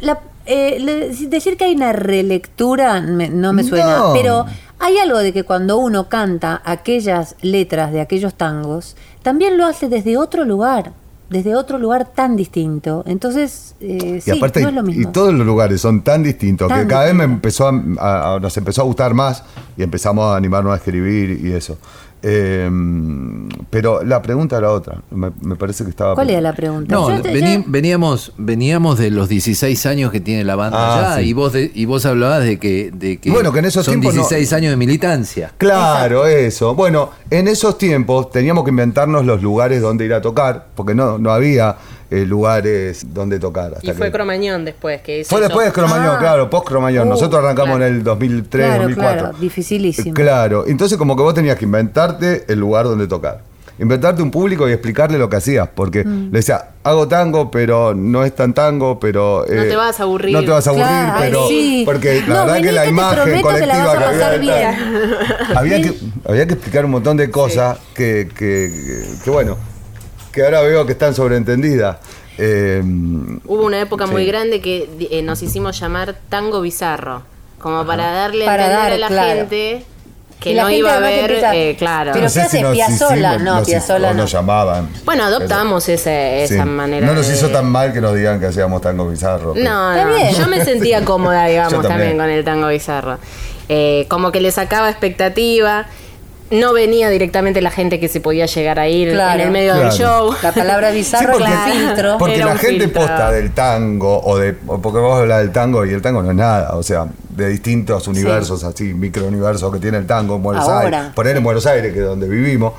S3: la, eh, le- decir que hay una relectura me- no me suena,
S9: No.
S3: pero hay algo de que cuando uno canta aquellas letras de aquellos tangos, también lo hace desde otro lugar, desde otro lugar tan distinto. Entonces, eh,
S9: Y
S3: sí,
S9: aparte,
S3: no es lo mismo.
S9: y todos los lugares son tan distintos
S3: Tan
S9: que cada vez me empezó a, a- nos empezó a gustar más y empezamos a animarnos a escribir y eso. Eh, pero la pregunta era otra. Me, me parece que estaba.
S3: ¿Cuál era la pregunta?
S2: No,
S3: Yo te-
S2: vení-
S3: ya-
S2: veníamos, veníamos de los 16 años que tiene la banda
S9: Ah,
S2: ya
S9: sí.
S2: y vos de- y vos hablabas de que, de que
S9: Bueno, que en esos
S2: son
S9: tiempos no-
S2: 16 años de militancia.
S9: Claro, eso. Bueno, en esos tiempos teníamos que inventarnos los lugares donde ir a tocar, porque no, no había eh, lugares donde tocar. Hasta
S10: Y fue
S9: que-
S10: Cromañón después, que hizo
S9: Fue
S10: eso.
S9: después de Cromañón,
S3: Ah.
S9: claro, post Cromañón.
S3: Uh,
S9: Nosotros arrancamos
S10: claro.
S9: en el 2003,
S3: Claro,
S9: 2004.
S3: claro, dificilísimo.
S9: Claro, entonces como que vos tenías que inventarte el lugar donde tocar. Inventarte un público y explicarle lo que hacías, porque
S3: Mm.
S9: le decía, hago tango, pero no es tan tango, pero...
S10: No te vas a aburrir.
S9: No te vas a aburrir,
S3: Claro,
S9: pero...
S3: sí.
S9: Porque la
S3: No,
S9: verdad
S3: vení
S9: que la
S3: que
S9: imagen
S3: prometo que
S9: colectiva
S3: la vas a
S9: que
S3: pasar
S9: había...
S3: bien.
S9: había, que, había que explicar un montón de cosas que, que, que, bueno, que ahora veo que están sobreentendidas. Eh,
S10: Hubo una época muy
S9: Sí.
S10: grande que eh, nos hicimos llamar tango bizarro. Como para darle a
S3: Para
S10: entender
S3: dar,
S10: a la
S3: claro.
S10: gente que
S3: Y
S10: no
S3: gente
S10: iba a ver,
S3: empieza-
S10: eh, claro.
S3: Pero ¿qué hace Piazzolla? No,
S9: nos,
S3: Piazzolla
S9: o
S3: no.
S9: nos llamaban.
S10: Bueno, adoptamos ese,
S9: Sí.
S10: esa manera.
S9: No nos
S10: de-
S9: hizo tan mal que nos digan que hacíamos tango bizarro. pero-
S10: No, no,
S3: bien.
S10: yo me sentía cómoda, digamos, también.
S9: también.
S10: con el tango bizarro. Eh, como que le sacaba expectativa. No venía directamente la gente que se podía llegar a ir
S3: Claro.
S10: en el medio del show.
S3: La palabra bizarro
S9: Sí,
S3: es
S9: porque-
S3: filtro.
S9: Porque
S10: Era
S9: la gente
S10: filtro.
S9: posta del tango, o de. Porque vos hablas del tango y el tango no es nada, o sea, de distintos universos, así, microuniversos que tiene el tango en Buenos
S3: Ahora.
S9: Aires. Poner en Buenos Aires, que es donde vivimos.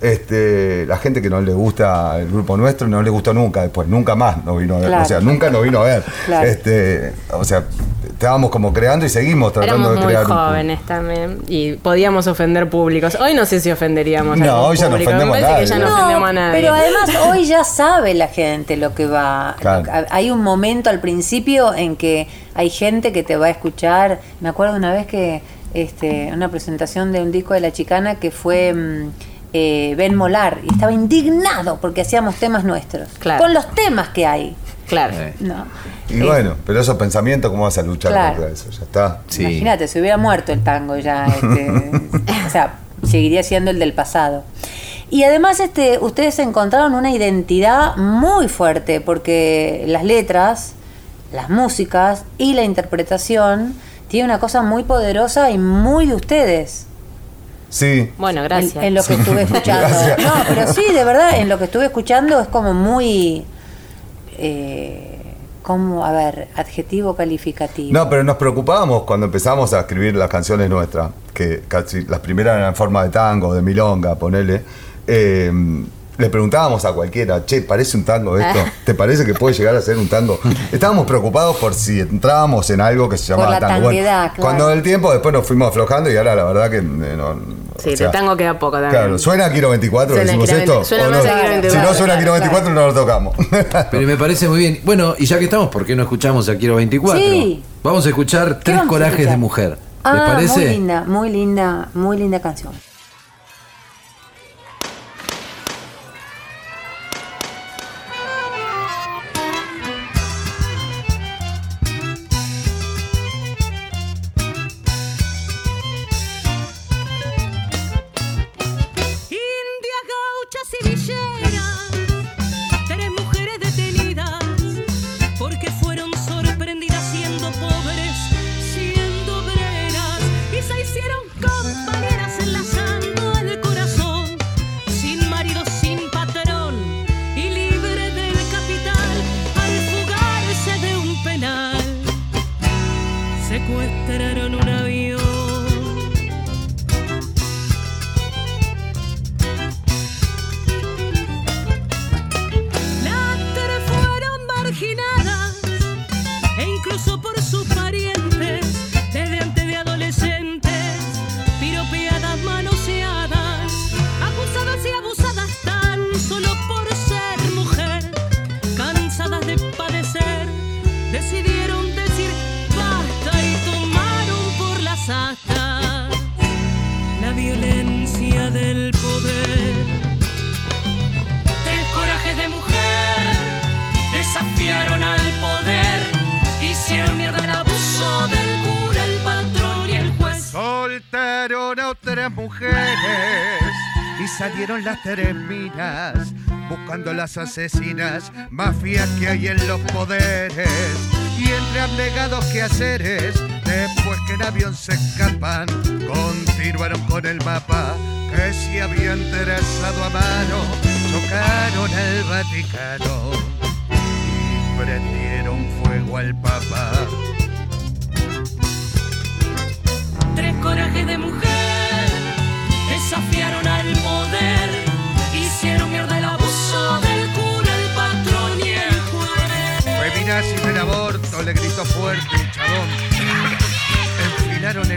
S9: Este, la gente que no le gusta el grupo nuestro no le gustó nunca después, nunca más nos vino a ver,
S3: Claro.
S9: o sea, nunca nos vino a ver.
S3: Claro.
S9: Este, o sea, estábamos como creando y seguimos tratando
S10: Éramos
S9: de
S10: muy
S9: crear un-
S10: jóvenes también y podíamos ofender públicos. Hoy no sé si ofenderíamos a
S9: No,
S10: algún
S9: hoy ya no
S10: público.
S9: ofendemos a
S10: ya
S9: nadie.
S10: no,
S9: No,
S10: ofendemos a nadie.
S3: Pero además hoy ya sabe la gente lo que va.
S9: Claro.
S3: Hay un momento al principio en que hay gente que te va a escuchar. Me acuerdo una vez que este, una presentación de un disco de la chicana que fue mm, eh, Ben Molar y estaba indignado porque hacíamos temas nuestros.
S10: Claro.
S3: Con los temas que hay.
S10: Claro.
S2: Eh,
S3: No.
S9: Y
S3: Eh,
S9: bueno, pero esos pensamientos, ¿cómo vas a luchar
S3: Claro.
S9: contra eso? Ya está.
S2: Sí.
S3: Imagínate, se hubiera muerto el tango ya. este, o sea, seguiría siendo el del pasado. Y además, este, ustedes encontraron una identidad muy fuerte, porque las letras, las músicas y la interpretación tienen una cosa muy poderosa y muy de ustedes.
S9: Sí.
S10: Bueno, gracias.
S3: En, en lo que estuve escuchando.
S9: Gracias.
S3: No, pero sí, de verdad, en lo que estuve escuchando es como muy. Eh, como, a ver, adjetivo calificativo.
S9: No, pero nos preocupábamos cuando empezamos a escribir las canciones nuestras, que casi las primeras eran en forma de tango, de milonga, ponele. eh, le preguntábamos a cualquiera, che, ¿parece un tango esto? ¿Te parece que puede llegar a ser un tango? Estábamos preocupados por si entrábamos en algo que se
S3: Por
S9: llamaba
S3: la
S9: tango.
S3: tanguedad, claro.
S9: Cuando el tiempo después nos fuimos aflojando y ahora la verdad que eh, no.
S10: Sí,
S9: o sea,
S10: de tango queda poco también.
S9: Claro, ¿suena Kiro 24?
S10: Suena
S9: decimos
S10: Kiro
S9: esto?
S10: 20, suena
S9: ¿O
S10: más
S9: no?
S10: a Kiro 24,
S9: Si no suena Kiro 24, no lo tocamos.
S2: Pero me parece muy bien. Bueno, y ya que estamos, ¿por qué no escuchamos a Quiero 24?
S3: Sí.
S2: Vamos a escuchar Tres Corajes
S3: escuchar?
S2: de Mujer. ¿Les
S3: Ah,
S2: parece?
S3: muy linda, muy linda, muy linda canción.
S11: Salieron las tres minas buscando las asesinas, mafias que hay en los poderes y entre abnegados quehaceres. Después que en avión se escapan, continuaron con el mapa que se habían trazado a mano, chocaron al Vaticano y prendieron fuego al Papa.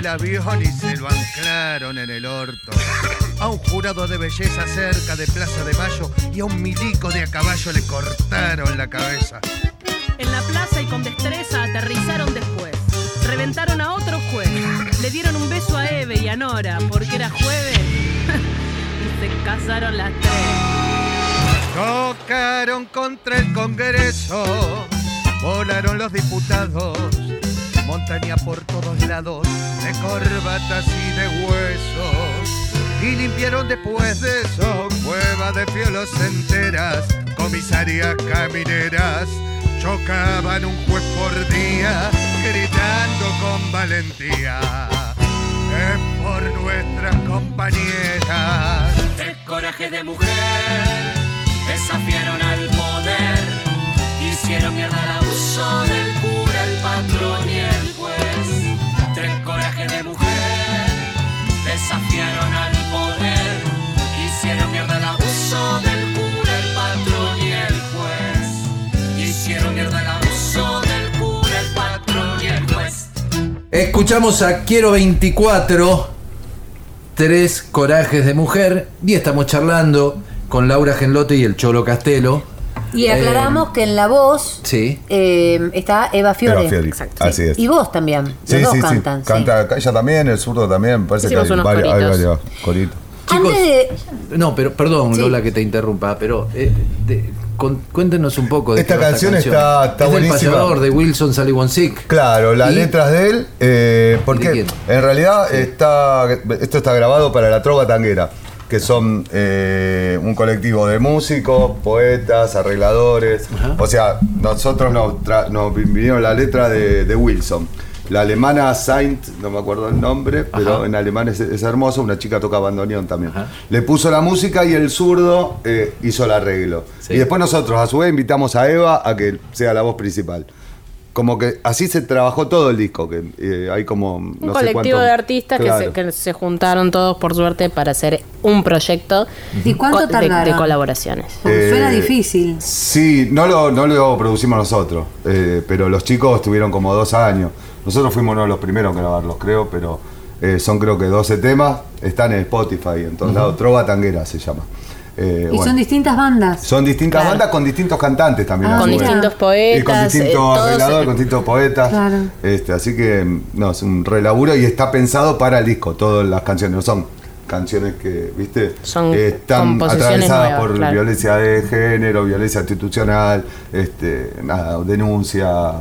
S12: El
S11: avión y se lo anclaron en el orto. A un jurado de belleza cerca de Plaza de Mayo y a un milico de a caballo le cortaron la cabeza.
S7: En la plaza y con destreza aterrizaron después. Reventaron a otro juez. Le dieron un beso a Eve y a Nora porque era jueves. y se casaron las tres.
S11: Tocaron contra el Congreso, volaron los diputados, montaña por todos lados, de corbatas y de huesos. Y limpiaron después de eso cueva de fiolos enteras, comisarias camineras. Chocaban un juez por día, gritando con valentía. Es por nuestras compañeras.
S12: Tres corajes de mujer desafiaron al poder, hicieron mierda el abuso del el patrón y el juez. Tres corajes de mujer desafiaron al poder, hicieron mierda el abuso del cura, el patrón y el juez. Hicieron mierda el abuso del cura, el patrón y el juez.
S2: Escuchamos a Quiero 24, Tres Corajes de Mujer, y estamos charlando con Laura Genlote y el Cholo Castelo.
S3: Y aclaramos que en la voz
S2: Sí.
S3: eh, está Eva Fiore.
S9: Eva Fiore,
S3: Exacto.
S9: así es.
S3: Y vos también.
S9: Sí,
S3: Los dos
S9: sí, sí.
S3: cantan. sí.
S9: Canta ella también, el zurdo también. Parece
S3: Hicimos
S9: que hay
S3: unos
S9: varios, hay
S3: coritos.
S9: varios coritos.
S2: Chicos,
S3: Antes de.
S2: no, pero perdón,
S3: Sí.
S2: Lola, que te interrumpa, pero eh, de- con- cuéntenos un poco de
S9: Esta
S2: qué va
S9: canción está- está
S2: es
S9: buenísima.
S2: paseador de Wilson Sullivan Sick.
S9: Claro, las
S2: ¿Y?
S9: letras de él, eh,
S2: ¿De
S9: porque en realidad está, esto está grabado para la Trova Tanguera, que son eh, un colectivo de músicos, poetas, arregladores. O sea, nosotros nos, nos vinieron la letra de, de Wilson. La alemana Saint, no me acuerdo el nombre, pero en alemán es, es hermoso, una chica toca bandoneón también. Le puso la música y el zurdo eh, hizo el arreglo.
S2: Sí.
S9: Y después nosotros, a su vez, invitamos a Eva a que sea la voz principal. Como que así se trabajó todo el disco, que eh, hay como...
S10: Un
S9: no sé
S10: colectivo
S9: cuánto-
S10: de artistas que, se, que se juntaron todos por suerte para hacer un proyecto
S3: ¿Y cuánto
S10: co- de- de, colaboraciones.
S3: Porque suena
S9: Eh,
S3: difícil.
S9: Sí, no lo, no lo producimos nosotros, eh, pero los chicos tuvieron como dos años. Nosotros fuimos uno de los primeros en grabarlos, creo, pero eh, son creo que 12 temas, están en Spotify, en todos lados. Trova Tanguera se llama. Eh,
S3: Y
S9: bueno.
S3: son distintas bandas.
S9: Son distintas
S10: Claro.
S9: bandas con distintos cantantes también.
S3: Ah,
S10: Con distintos
S9: Y con
S10: poetas, eh,
S9: distintos
S10: todos-
S9: arregladores, con distintos poetas.
S3: Claro.
S9: Este, así que, no, es un relaburo y está pensado para el disco. Todas las canciones no son canciones que, ¿viste?
S10: Son
S9: Están atravesadas
S10: nuevas,
S9: por
S10: claro.
S9: violencia de género, violencia institucional, este, nada, denuncia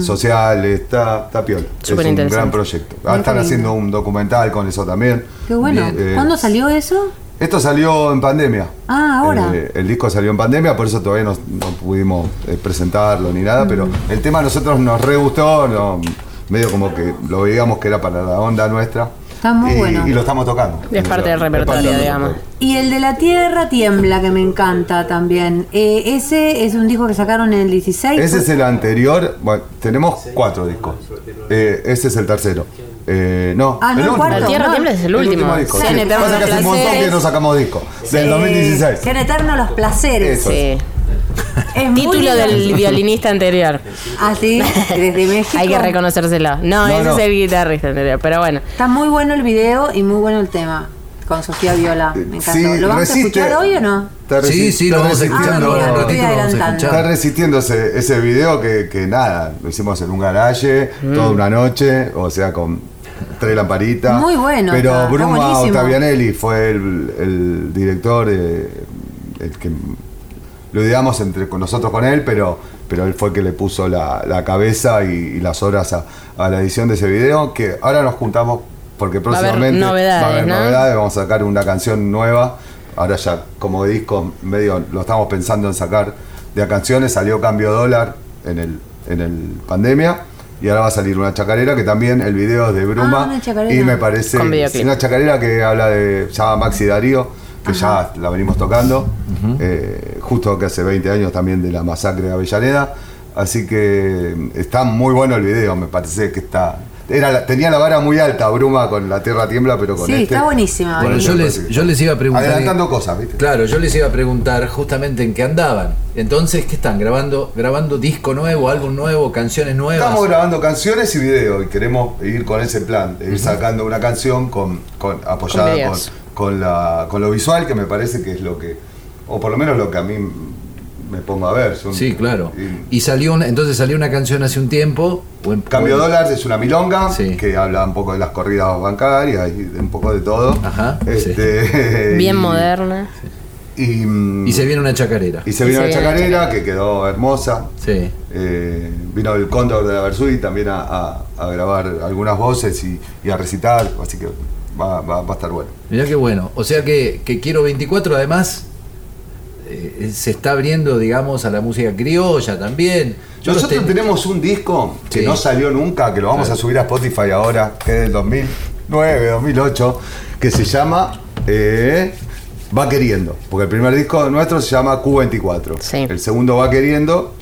S9: social, está, está piola. Es un gran proyecto. Ah,
S3: Muy
S9: están
S3: lindo.
S9: haciendo un documental con eso también.
S3: Qué bueno.
S9: Eh,
S3: ¿Cuándo salió eso?
S9: Esto salió en pandemia.
S3: Ah, ahora.
S9: Eh, el disco salió en pandemia, por eso todavía no, no pudimos eh, presentarlo ni nada, pero el tema a nosotros nos re gustó, no, medio como que lo veíamos que era para la onda nuestra.
S3: Está muy
S9: y,
S3: bueno.
S9: y lo estamos tocando.
S10: Es parte del
S9: parte
S10: repertorio,
S9: del
S10: digamos.
S9: repertorio.
S3: Y el de La Tierra Tiembla, que me encanta también. Eh, ese es un disco que sacaron en el 16.
S9: Ese es el anterior, bueno, tenemos cuatro discos. Eh, ese es el tercero. Eh, no,
S3: Ah, no, el cuarto.
S10: La Tierra
S3: no.
S10: Tiembla es el último.
S9: disco.
S10: Sean
S9: sí.
S10: eternos
S9: Pasa que hace un montón que no sacamos disco. Del 2016.
S3: Sean eternos los placeres.
S9: Eso.
S10: Sí.
S3: Es muy
S10: Título del violinista anterior.
S3: Ah, sí, desde México.
S10: Hay que reconocérselo. No,
S9: No,
S10: ese
S9: no.
S10: es el guitarrista anterior, pero bueno.
S3: Está muy bueno el video y muy bueno el tema. Con Sofía Viola. Me encantó.
S9: Sí,
S3: ¿Lo vamos
S9: resiste-
S3: a escuchar hoy o no?
S2: Sí, sí, lo vamos a escuchar
S3: Ah, adelantando.
S9: Está
S2: escuchar.
S9: resistiendo ese, ese video que, que nada, lo hicimos en un garaje, toda una noche, o sea, con tres lamparitas.
S3: Muy bueno,
S9: Pero
S3: está, está
S9: Bruma
S3: buenísimo.
S9: Ottavianelli fue el, el director, eh, el que lo ideamos entre con nosotros con él, pero, pero él fue el que le puso la, la cabeza y, y las horas a, a la edición de ese video, que ahora nos juntamos porque
S10: Va a haber
S9: próximamente
S10: novedades,
S9: va a haber
S10: ¿no?
S9: novedades, vamos a sacar una canción nueva. Ahora ya como disco medio lo estamos pensando en sacar de canciones, salió Cambio Dólar en el, en el pandemia. Y ahora va a salir una chacarera que también el video es de
S3: Ah,
S9: Bruma.
S3: una chacarera.
S9: y me parece
S10: videoclip.
S9: una chacarera que habla de. llama Maxi Darío, que ya la venimos tocando. eh, justo que hace 20 años también de la masacre de Avellaneda. Así que está muy bueno el video, me parece que está. Era la- tenía la vara muy alta, Bruma, con la tierra tiembla, pero con
S3: Sí,
S9: este.
S3: está buenísima.
S2: Bueno, yo les, yo les iba a preguntar.
S9: Adelantando cosas, ¿viste?
S2: Claro, yo les iba a preguntar justamente en qué andaban. Entonces, ¿qué están? ¿Grabando, grabando disco nuevo, álbum nuevo, canciones nuevas?
S9: Estamos grabando canciones y video y queremos ir con ese plan, de ir sacando una canción con, con- apoyada con, con la, con lo visual, que me parece que es lo que, o por lo menos lo que a mí me pongo a ver. Son-
S2: Sí, claro.
S9: y-
S2: Y salió una, entonces salió una canción hace un tiempo. buen-
S9: Cambio
S2: buen-
S9: dólares es una milonga
S2: Sí.
S9: que habla un poco de las corridas bancarias y de un poco de todo.
S2: Ajá,
S9: Este,
S10: Bien
S9: y-
S10: moderna.
S9: Y, mm,
S2: Y se viene una chacarera.
S9: y se vino
S10: Y
S9: la
S10: se viene la
S9: chacarera que quedó hermosa.
S2: Sí.
S9: Eh, vino el cóndor de la Versuit también a, a- a grabar algunas voces y, y a recitar, así que va, va- va a estar bueno.
S2: Mirá qué bueno. O sea que, que Quiero 24 además eh, se está abriendo, digamos, a la música criolla también. Yo los
S9: Nosotros
S2: ten-
S9: tenemos un disco que
S2: Sí.
S9: no salió nunca, que lo vamos
S2: Claro.
S9: a subir a Spotify ahora, que es del 2009, 2008, que se llama eh, Va Queriendo. Porque el primer disco nuestro se llama Q24. El segundo Va Queriendo.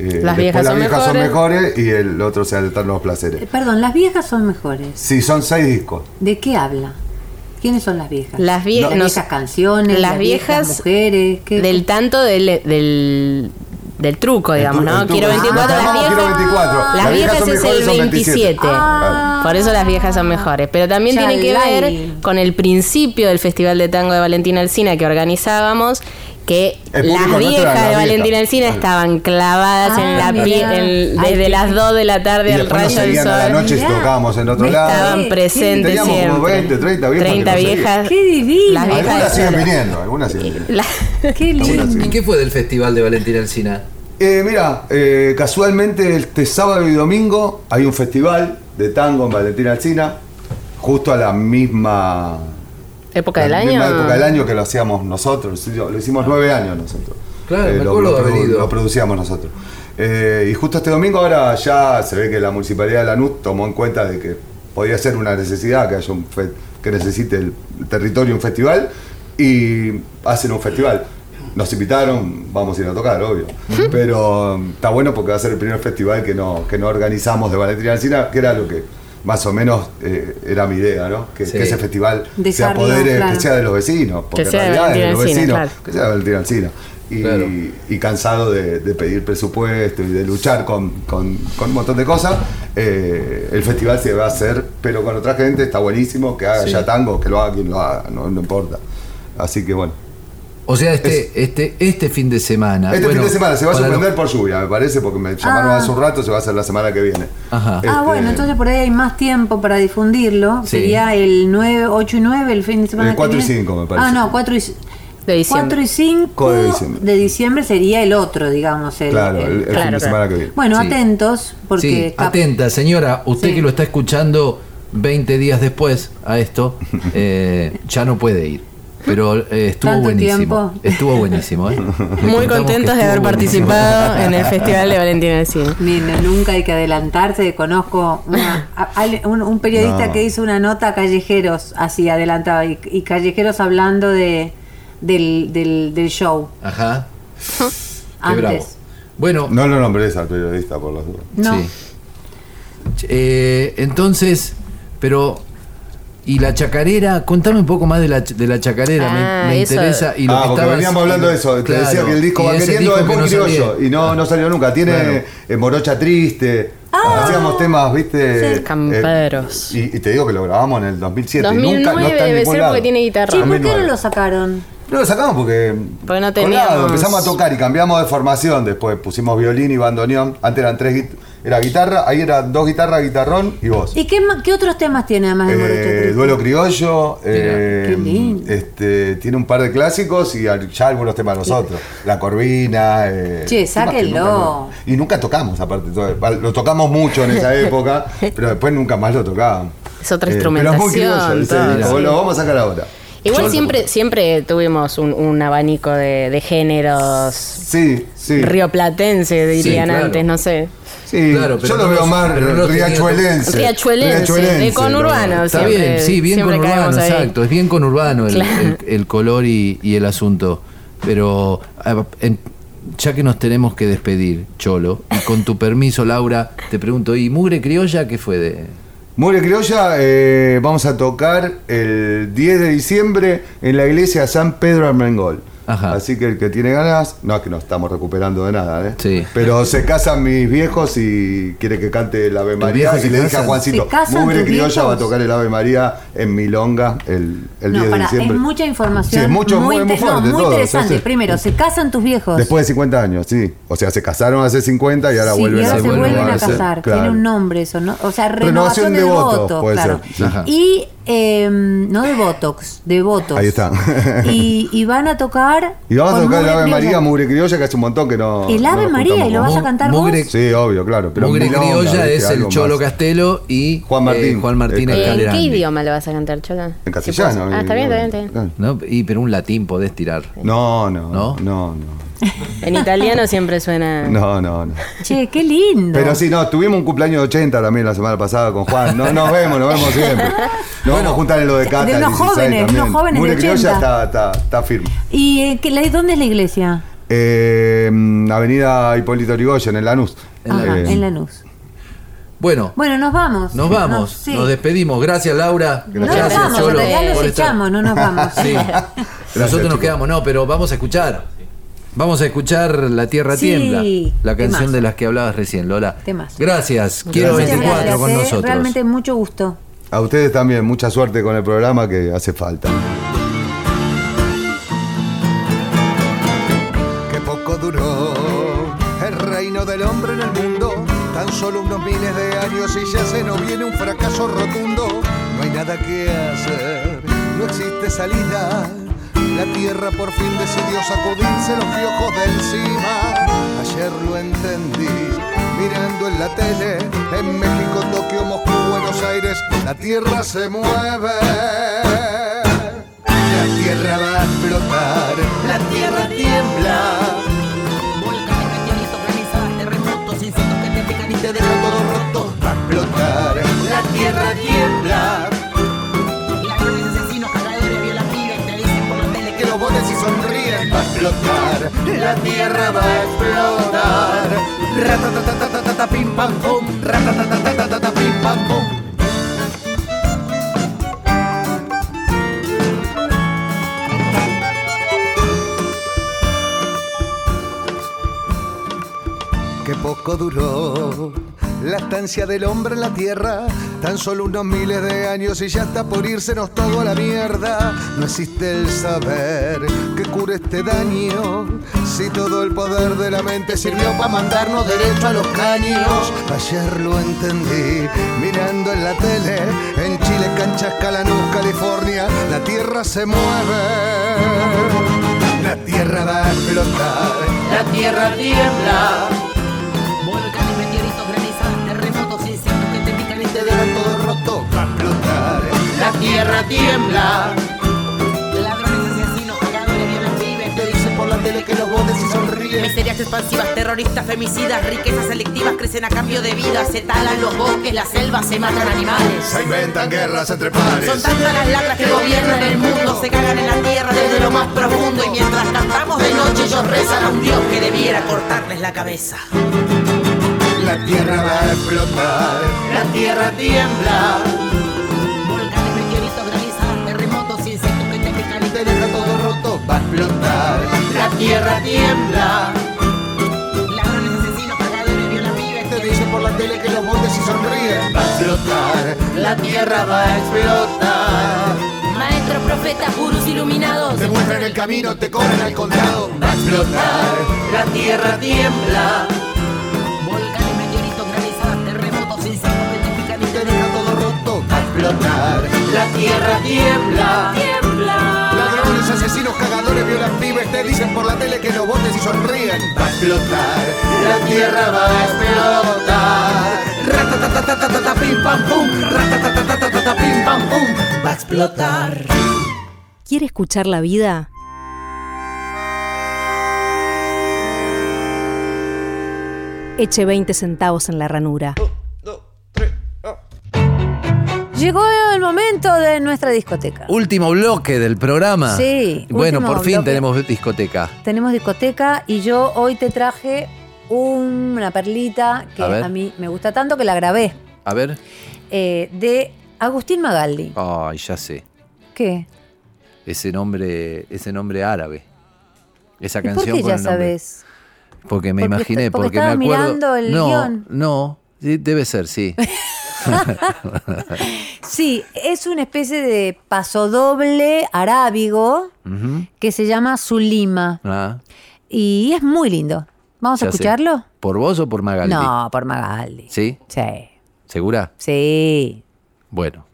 S9: eh,
S10: Las
S9: después
S10: viejas
S9: Las
S10: son
S9: viejas son
S10: mejores.
S9: y el otro sea el Eternos Placeres.
S3: Eh, Perdón, las viejas son mejores.
S9: Sí, son seis discos.
S3: ¿De qué habla? ¿Quiénes son las viejas?
S10: Las vie-
S3: Las
S10: no
S3: viejas canciones,
S10: Las
S3: las viejas
S10: viejas
S3: mujeres. ¿qué?
S10: Del tanto del, del, del truco, digamos,
S9: tru-
S10: ¿no?
S9: truco.
S10: Quiero
S9: Ah,
S10: 24, las
S9: llamamos
S10: viejas.
S9: Quiero 24.
S10: Las
S9: Las viejas
S10: es el
S9: son 27.
S10: 27.
S9: Ah.
S10: Por eso las viejas son mejores. Pero también tiene que ver con el principio del Festival de Tango de Valentina Alsina que organizábamos. Que las viejas
S9: la
S10: de
S9: vieja.
S10: Valentina Alsina estaban clavadas
S3: Ah,
S10: en la
S3: mirá.
S10: pie- en-
S3: Ay,
S10: desde las 2 de la tarde al rayo del sol.
S9: a la noche tocábamos en otro lado.
S10: Estaban presentes
S9: Teníamos como
S10: siempre.
S9: 20, 30 viejas.
S10: 30
S9: que nos seguían.
S10: viejas.
S3: ¡Qué divino!
S10: Las viejas
S9: Algunas siguen viniendo, algunas siguen viniendo.
S10: La-
S3: ¡Qué lindo!
S2: ¿Y qué fue del festival de Valentina Alcina?
S9: Eh, mira, eh, casualmente este sábado y domingo hay un festival de tango en Valentina Alcina, justo a la misma
S10: época del
S9: la
S10: año.
S9: misma época del año que lo hacíamos nosotros. Lo hicimos nueve años nosotros.
S2: Claro, me
S9: lo,
S2: acuerdo
S9: lo
S2: de haber
S9: produ-
S2: ido.
S9: lo producíamos nosotros. Eh, y justo este domingo ahora ya se ve que la municipalidad de Lanús tomó en cuenta de que podía ser una necesidad que haya un que necesite el territorio un festival y hacen un festival. Nos invitaron, vamos a ir a tocar, obvio. Pero um, está bueno porque va a ser el primer festival que no, que no organizamos de Valentina Alcina, que era lo que más o menos eh, era mi idea, ¿no? Que,
S2: Sí.
S9: que ese festival se
S3: Dejarlo,
S9: apodere,
S3: claro.
S9: que sea de los vecinos, porque
S10: sea de
S9: en realidad es de los vecinos,
S10: claro.
S9: que sea de Valentina Alsina. Y,
S2: Claro.
S9: y cansado de, de pedir presupuesto y de luchar con, con- con un montón de cosas, eh, el festival se va a hacer, pero con otra gente está buenísimo, que haga
S2: Sí.
S9: ya tango, que lo haga quien lo haga, no, no importa. Así que bueno.
S2: O sea, este, este, este fin de semana.
S9: Este
S2: bueno,
S9: fin de semana se va a suspender
S2: los-
S9: por lluvia, me parece, porque me llamaron
S3: Ah.
S9: hace un rato, se va a hacer la semana que viene.
S2: Ajá.
S3: Ah,
S9: Este,
S3: bueno, entonces por ahí hay más tiempo para difundirlo.
S2: Sí.
S3: Sería el 9, 8 y 9, el fin de semana.
S9: El
S3: que
S9: 4 y
S3: viene.
S9: 5 me parece.
S3: Ah, no, 4 y,
S10: de diciembre.
S3: 4 y 5
S9: de diciembre.
S3: de diciembre sería el otro, digamos. El,
S9: Claro, el,
S3: el-
S9: el fin
S10: claro,
S9: de semana
S10: claro.
S9: que viene.
S3: Bueno,
S2: Sí.
S3: atentos, porque.
S2: Sí, atenta, señora, usted
S3: Sí.
S2: que lo está escuchando 20 días después a esto, eh, ya no puede ir. Pero eh, estuvo buenísimo. Estuvo buenísimo. ¿eh? Le
S10: Muy contentos de haber
S2: estuvo
S10: participado en el Festival de Valentina del Cine.
S3: Mire, nunca hay que adelantarse. Conozco una- un, un periodista
S9: No.
S3: que hizo una nota a callejeros, así adelantado, y, y callejeros hablando de del, del, del show.
S2: Ajá. Qué
S3: Antes.
S2: bravo. Bueno,
S9: No lo nombres al periodista por las dudas.
S3: No.
S2: Sí. Eh, entonces, pero. ¿Y la chacarera? Contame un poco más de la, de la chacarera, me-
S10: Ah,
S2: me,
S10: eso-
S2: interesa. Y lo
S9: ah,
S2: que
S9: porque
S2: estabas-
S9: veníamos hablando de eso. Te
S2: Claro,
S9: decía que el disco
S2: y
S9: va queriendo
S2: disco
S9: es
S2: que
S9: muy
S2: no
S9: criollo y no, no salió nunca. Tiene
S2: Claro.
S9: eh, Morocha Triste. Hacíamos temas, viste.
S10: Sí. Camperos.
S9: y, y te digo que lo grabamos en el 2007. y
S10: 2009
S9: nunca, no está
S10: debe ser
S9: lado.
S10: porque tiene guitarra.
S3: Che, ¿por qué no
S9: 2009.
S3: lo sacaron?
S9: No lo sacamos porque.
S10: Porque no teníamos-
S9: empezamos a tocar y cambiamos de formación. Después pusimos violín y bandoneón. Antes eran tres guit- Era guitarra, ahí eran dos guitarras, guitarrón y voz.
S3: ¿Y qué, qué otros temas tiene además de Morocha
S9: Eh, duelo criollo, eh,
S3: Qué lindo.
S9: este, tiene un par de clásicos y ya algunos temas de nosotros. La Corvina. eh,
S3: Che, sáquenlo.
S9: nunca y nunca tocamos, aparte. todo- Lo tocamos mucho en esa época, pero después nunca más lo tocábamos.
S10: Es otra
S9: Eh, pero es muy
S10: instrumentación.
S9: criollo, ese
S10: todo,
S9: disco,
S10: sí.
S9: Lo vamos a sacar ahora.
S10: Igual siempre, siempre tuvimos un, un abanico de, de géneros
S9: Sí, sí.
S10: rioplatense, dirían
S2: claro.
S10: antes, no sé.
S9: Sí,
S2: Claro, pero
S9: yo lo
S2: no
S9: veo más riachuelense.
S10: Riachuelense, conurbano,
S9: ¿no?
S2: Está
S10: Siempre-
S2: bien, sí, bien conurbano, exacto. Es bien conurbano el,
S10: Claro.
S2: el- el color y, y el asunto. Pero en- ya que nos tenemos que despedir, Cholo, y con tu permiso, Laura, te pregunto, ¿y Mugre Criolla qué fue de...?
S9: Mugre Criolla, eh, vamos a tocar el 10 de diciembre en la iglesia San Pedro Armengol.
S2: Ajá.
S9: Así que el que tiene ganas, no es que nos estamos recuperando de nada, ¿eh?
S2: Sí.
S9: Pero se casan mis viejos y quiere que cante el Ave María. Y le dije a? Juancito,
S3: ¿Se casan
S9: Mugre Criolla
S3: viejos?
S9: va a tocar el Ave María en Milonga el, el
S3: no,
S9: 10 de
S3: pará,
S9: diciembre.
S3: es mucha información.
S9: Sí, es mucho, muy, muy
S3: no,
S9: fuerte
S3: muy
S9: todo,
S3: interesante.
S9: sí.
S3: Primero, se casan tus viejos.
S9: Después de 50 años, sí. O sea, se casaron hace 50 y ahora
S3: Sí,
S9: vuelven
S3: y ahora
S9: a
S3: se
S2: vuelven
S3: a casar.
S9: claro.
S3: Tiene un nombre eso, ¿no? O sea,
S9: Renovación
S3: renovación,
S9: de
S3: voto.
S9: puede
S3: claro.
S9: ser.
S2: Ajá.
S3: Y eh, no de Botox, de Botox.
S9: Ahí está.
S3: Y, y van a tocar.
S9: Y vamos a tocar el Ave
S3: Criolla.
S9: María, Mugre Criolla, que hace un montón que no.
S3: El Ave María, y lo vas a cantar vos.
S2: Mugre-
S9: Sí, obvio, claro. Pero
S2: Mugre
S9: milonga,
S2: Criolla es el Cholo
S9: más.
S2: Castelo y
S9: Juan Martín.
S2: eh, Juan Martín
S9: Eh,
S10: ¿En qué idioma lo vas a cantar, Chola?
S9: En castellano.
S10: Ah, está bien, está bien, está bien.
S2: ¿No? Y, pero un latín podés tirar.
S9: No, no,
S2: ¿No?
S9: no, no,
S10: En italiano siempre suena.
S9: no, no, no.
S3: Che, qué lindo.
S9: Pero sí, no, tuvimos un cumpleaños de 80 también la semana pasada con Juan. No, nos vemos, nos vemos siempre. Nos vamos a juntar en lo de Cata.
S3: de unos
S9: 16
S3: jóvenes,
S9: también.
S3: unos jóvenes
S9: Mugre
S3: de
S9: Criolla
S3: 80.
S9: está, está, está firme.
S3: ¿Y eh, qué- la- dónde es la iglesia?
S9: Eh, Avenida Hipólito Yrigoyen, en Lanús.
S3: Ajá,
S9: Eh,
S3: en Lanús.
S2: Bueno,
S3: Bueno, nos vamos.
S2: nos vamos,
S3: sí.
S2: nos despedimos. Gracias, Laura.
S3: Nos
S2: Gracias,
S3: vamos, en
S2: Cholo,
S3: realidad
S2: estar.
S3: echamos, no nos vamos.
S2: Sí. Nosotros nos
S9: chicos.
S2: quedamos, no, pero vamos a escuchar. Vamos a escuchar La Tierra
S3: Sí,
S2: Tiembla, la canción
S3: temazo.
S2: de las que hablabas recién, Lola.
S3: Temazo.
S2: Gracias, quiero
S3: Muchas
S2: 24
S3: gracias,
S2: con
S3: eh,
S2: nosotros.
S3: Realmente mucho gusto.
S9: A ustedes también, mucha suerte con el programa que hace falta.
S11: que poco duró el reino del hombre en el mundo. Tan solo unos miles de años y ya se nos viene un fracaso rotundo. No hay nada que hacer, no existe salida. La tierra por fin decidió sacudirse los piojos de encima. Ayer lo entendí, mirando en la tele, en México, Tokio, Moscú, Buenos Aires, la tierra se mueve. La tierra va a explotar, la tierra tiembla.
S12: Volcanes, meteoritos, granizadas, terremotos, insectos que te pican y te
S11: te deja todo La tierra va a explotar. Ratatatatata, pim pam pum, ratatatatata, pim pam pum. que poco duró la estancia del hombre en la tierra, tan solo unos miles de años y ya está por irsenos todo a la mierda. No existe el saber cure este daño, si todo el poder de la mente sirvió para mandarnos derecho a los caños. Ayer lo entendí, mirando en la tele, en Chile, Canchas, Calanús, California, la tierra se mueve. La tierra va a explotar, la tierra tiembla.
S12: Volcanes, meteoritos, granizadas, terremotos, insectos que te pican y
S11: te dejan todo roto, va a explotar. La tierra tiembla. Tele que los y sonríen.
S12: Miserias expansivas, terroristas, femicidas, riquezas selectivas crecen a cambio de vida, se talan los bosques, las selvas, se matan animales.
S11: Se inventan guerras entre pares.
S12: Son tantas las lacras que gobiernan el mundo, se cagan en la tierra desde lo más profundo y mientras cantamos de noche ellos rezan a un dios que debiera cortarles la cabeza.
S11: La tierra va a explotar. La tierra tiembla.
S12: Volcanes, meteoritos, granizadas, terremotos, insectos que Te
S11: deja todo roto, va a explotar. La tierra tiembla.
S12: Ladrones, asesinos, cagadores, violan pibes,
S11: Te dicen por la tele que los botes y sonríen. Va a explotar. La tierra va a explotar.
S12: Maestros, profetas, gurús iluminados.
S11: Te muestran el camino, te cobran al contado. Va a explotar. La tierra tiembla.
S12: Volcanes, meteoritos, granizadas, terremotos, insectos que te pican y
S11: Te deja todo roto, va a explotar. La tierra tiembla.
S12: tiembla.
S11: Te dicen por la tele que los botes y sonríen. Va a explotar, la tierra va a explotar. Ratatatatata, pim pam pum, ratatatatata, pim pam pum. Va a explotar.
S8: ¿Quiere escuchar la vida? Eche 20 centavos en la ranura.
S3: Llegó el momento de nuestra discoteca.
S2: Último bloque del programa.
S3: Sí,
S2: Bueno, por fin
S3: bloque.
S2: tenemos discoteca.
S3: Tenemos discoteca y yo hoy te traje una perlita que
S2: A
S3: mí me gusta tanto que la grabé,
S2: A ver.
S3: eh, de Agustín Magaldi.
S2: Ay, ya sé.
S3: ¿Qué?
S2: Ese nombre, ese nombre árabe. Esa
S3: ¿Y por
S2: canción
S3: qué
S2: con
S3: ya
S2: el nombre.
S3: sabes?
S2: Porque me
S3: Porque
S2: imaginé,
S3: porque
S2: porque, me acuerdo.
S3: mirando el
S2: no,
S3: guion.
S2: no, debe ser, sí.
S3: Sí, es una especie de pasodoble arábigo que se llama Zulima
S2: Ah,
S3: y es muy lindo. ¿Vamos a
S2: sé.
S3: escucharlo?
S2: ¿Por vos o por Magaldi?
S3: No, por Magaldi.
S2: ¿Sí?
S3: Sí.
S2: ¿Segura?
S3: Sí.
S2: Bueno.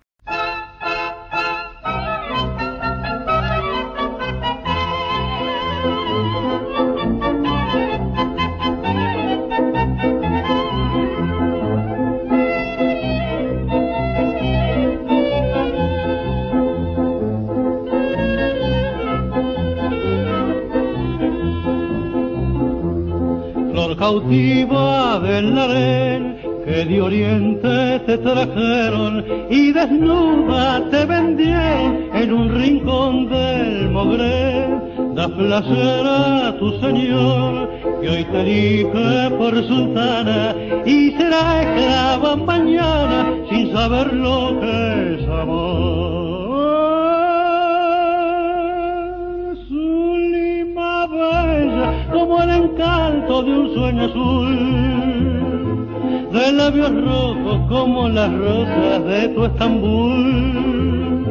S13: Cautiva del harén que de oriente te trajeron y desnuda te vendieron en un rincón del Mogre. Da placer a tu señor que hoy te elige por sultana y será esclava mañana sin saber lo que es amor. Como el encanto de un sueño azul de labios rojos como las rosas de tu Estambul.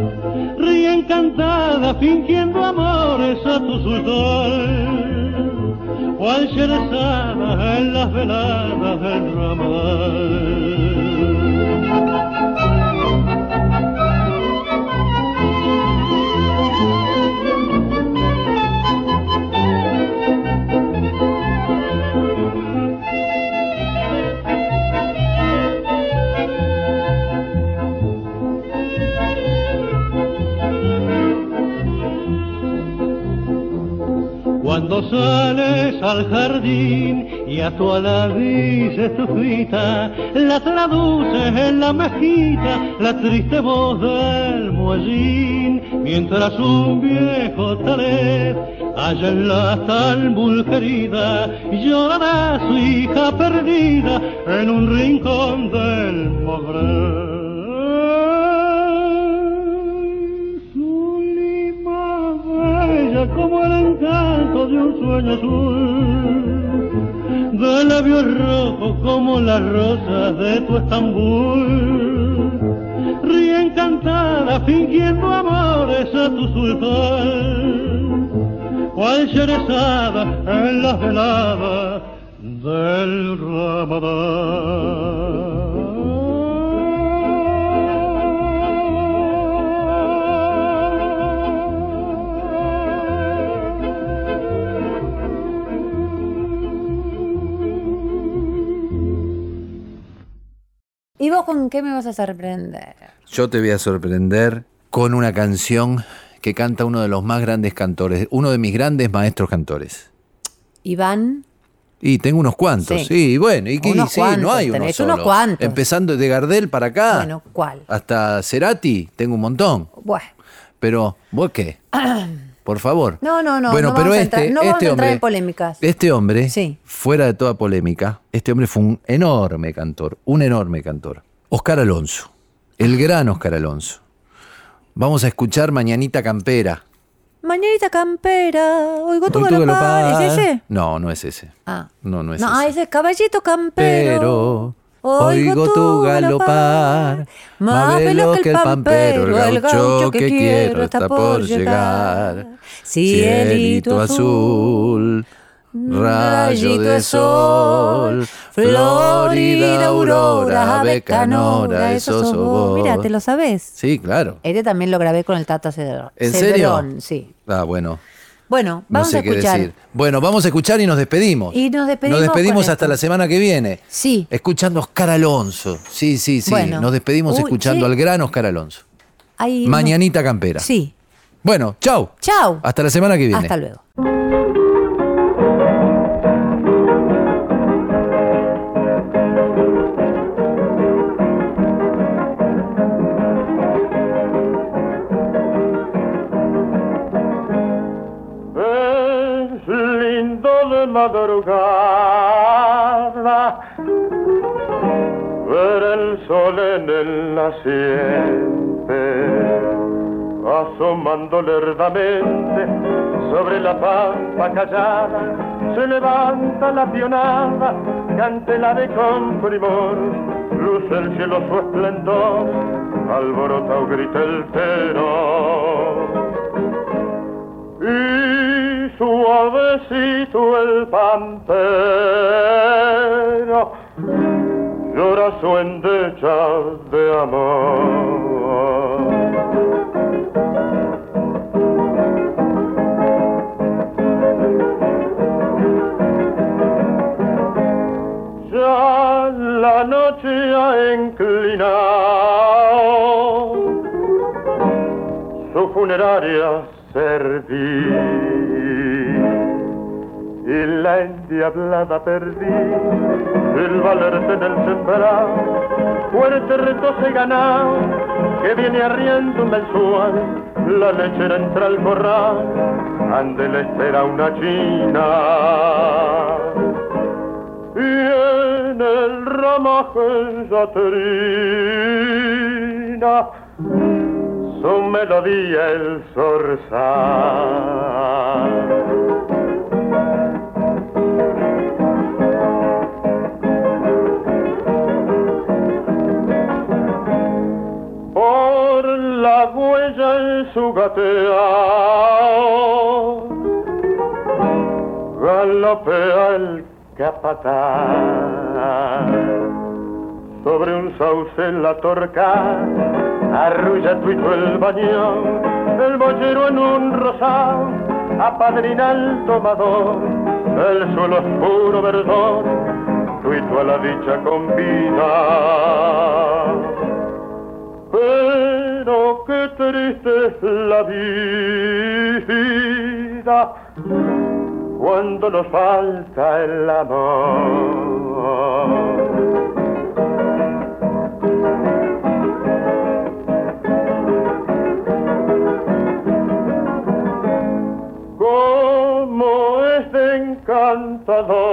S13: Ríe encantada fingiendo amores a tu sultán, cual Sherazada en las veladas del ramal. Cuando sales al jardín y a tu ala dices tu cita, la traduces en la mejita, la triste voz del muellín, mientras un viejo talet allá en la Talmud querida llorará su hija perdida en un rincón del Mogre. Azul, de labios rojos como las rosas de tu Estambul. Ríe encantada fingiendo amores a tu sultán, cual Sherazada en las veladas del Ramadán.
S3: Con qué me vas a sorprender?
S2: Yo te voy a sorprender con una canción que canta uno de los más grandes cantores, uno de mis grandes maestros cantores.
S3: Iván.
S2: Y tengo unos cuantos,
S3: Sí.
S2: sí, bueno, y,
S3: Unos
S2: sí, no hay uno
S3: tenés
S2: solo.
S3: unos cuantos.
S2: Empezando de Gardel para acá,
S3: Bueno, ¿cuál?
S2: hasta Cerati, tengo un montón.
S3: Bueno.
S2: Pero, ¿vos qué? Por favor.
S3: No, no, no.
S2: Bueno,
S3: no
S2: pero
S3: vamos a
S2: este,
S3: entrar, no vamos
S2: este
S3: a entrar
S2: hombre,
S3: en polémicas.
S2: este hombre,
S3: Sí.
S2: fuera de toda polémica, este hombre fue un enorme cantor, un enorme cantor. Oscar Alonso, el gran Oscar Alonso. Vamos a escuchar Mañanita Campera.
S3: Mañanita campera, oigo tu galopar.
S2: galopar.
S3: ¿Es ese?
S2: No, no es ese.
S3: Ah.
S2: No, no es
S3: no,
S2: ese.
S3: ah, ese es caballito campero.
S2: Pero oigo tu galopar, más veloz que el pampero, el gaucho que quiero está por llegar. Cielito azul, rayo de sol, Florida aurora, ave canora, eso sos vos.
S3: Mira, ¿te lo sabes?
S2: Sí, claro.
S3: Este también lo grabé con el Tata Cedrón.
S2: ¿En serio?
S3: Cedrón, sí.
S2: Ah, bueno.
S3: Bueno,
S2: No
S3: vamos
S2: sé
S3: a
S2: qué
S3: escuchar.
S2: decir. Bueno, vamos a escuchar y nos despedimos.
S3: Y nos despedimos.
S2: Nos despedimos hasta
S3: esto.
S2: la semana que viene.
S3: Sí.
S2: Escuchando a Oscar Alonso. Sí, sí, sí.
S3: Bueno.
S2: Nos despedimos
S3: Uy,
S2: escuchando
S3: che.
S2: al gran Oscar Alonso.
S3: Ahí
S2: Mañanita Campera.
S3: Sí.
S2: Bueno, chau.
S3: Chau.
S2: Hasta la semana que viene.
S3: Hasta luego.
S13: Asomando lerdamente sobre la pampa callada, se levanta la pionada, cantela de con primor, luce el cielo su esplendor, alborota o grita el y suavecito el pampero llora su endecha de amor. La noche ha inclinado. Su funeraria servir.
S14: Y la endiablada perdí. El valerse en el sembrado, fuerte reto se ganado, que viene arriendo mensual, la lechera entra al corral, ande le espera una china. Y en el ramaje ya trina su melodía el zorzal. Por la huella en su gateao galopea el capataz sobre un sauce en la torca arrulla tuito el bañón. El bollero en un rosal apadrina el tomador. El suelo es puro verdor tuito a la dicha combina. Pero qué triste es la vida cuando nos falta el amor. Encantadora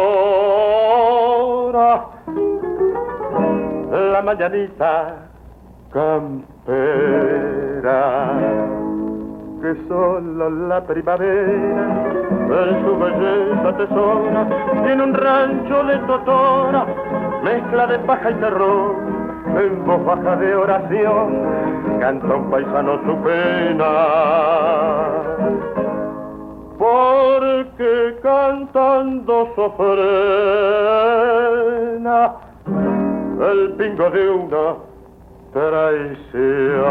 S14: la mañanita campera que solo la primavera en su belleza tesora tiene un rancho de totora mezcla de paja y terror en voz baja de oración canta un paisano su pena porque cantando sofrena el pingo de una traición.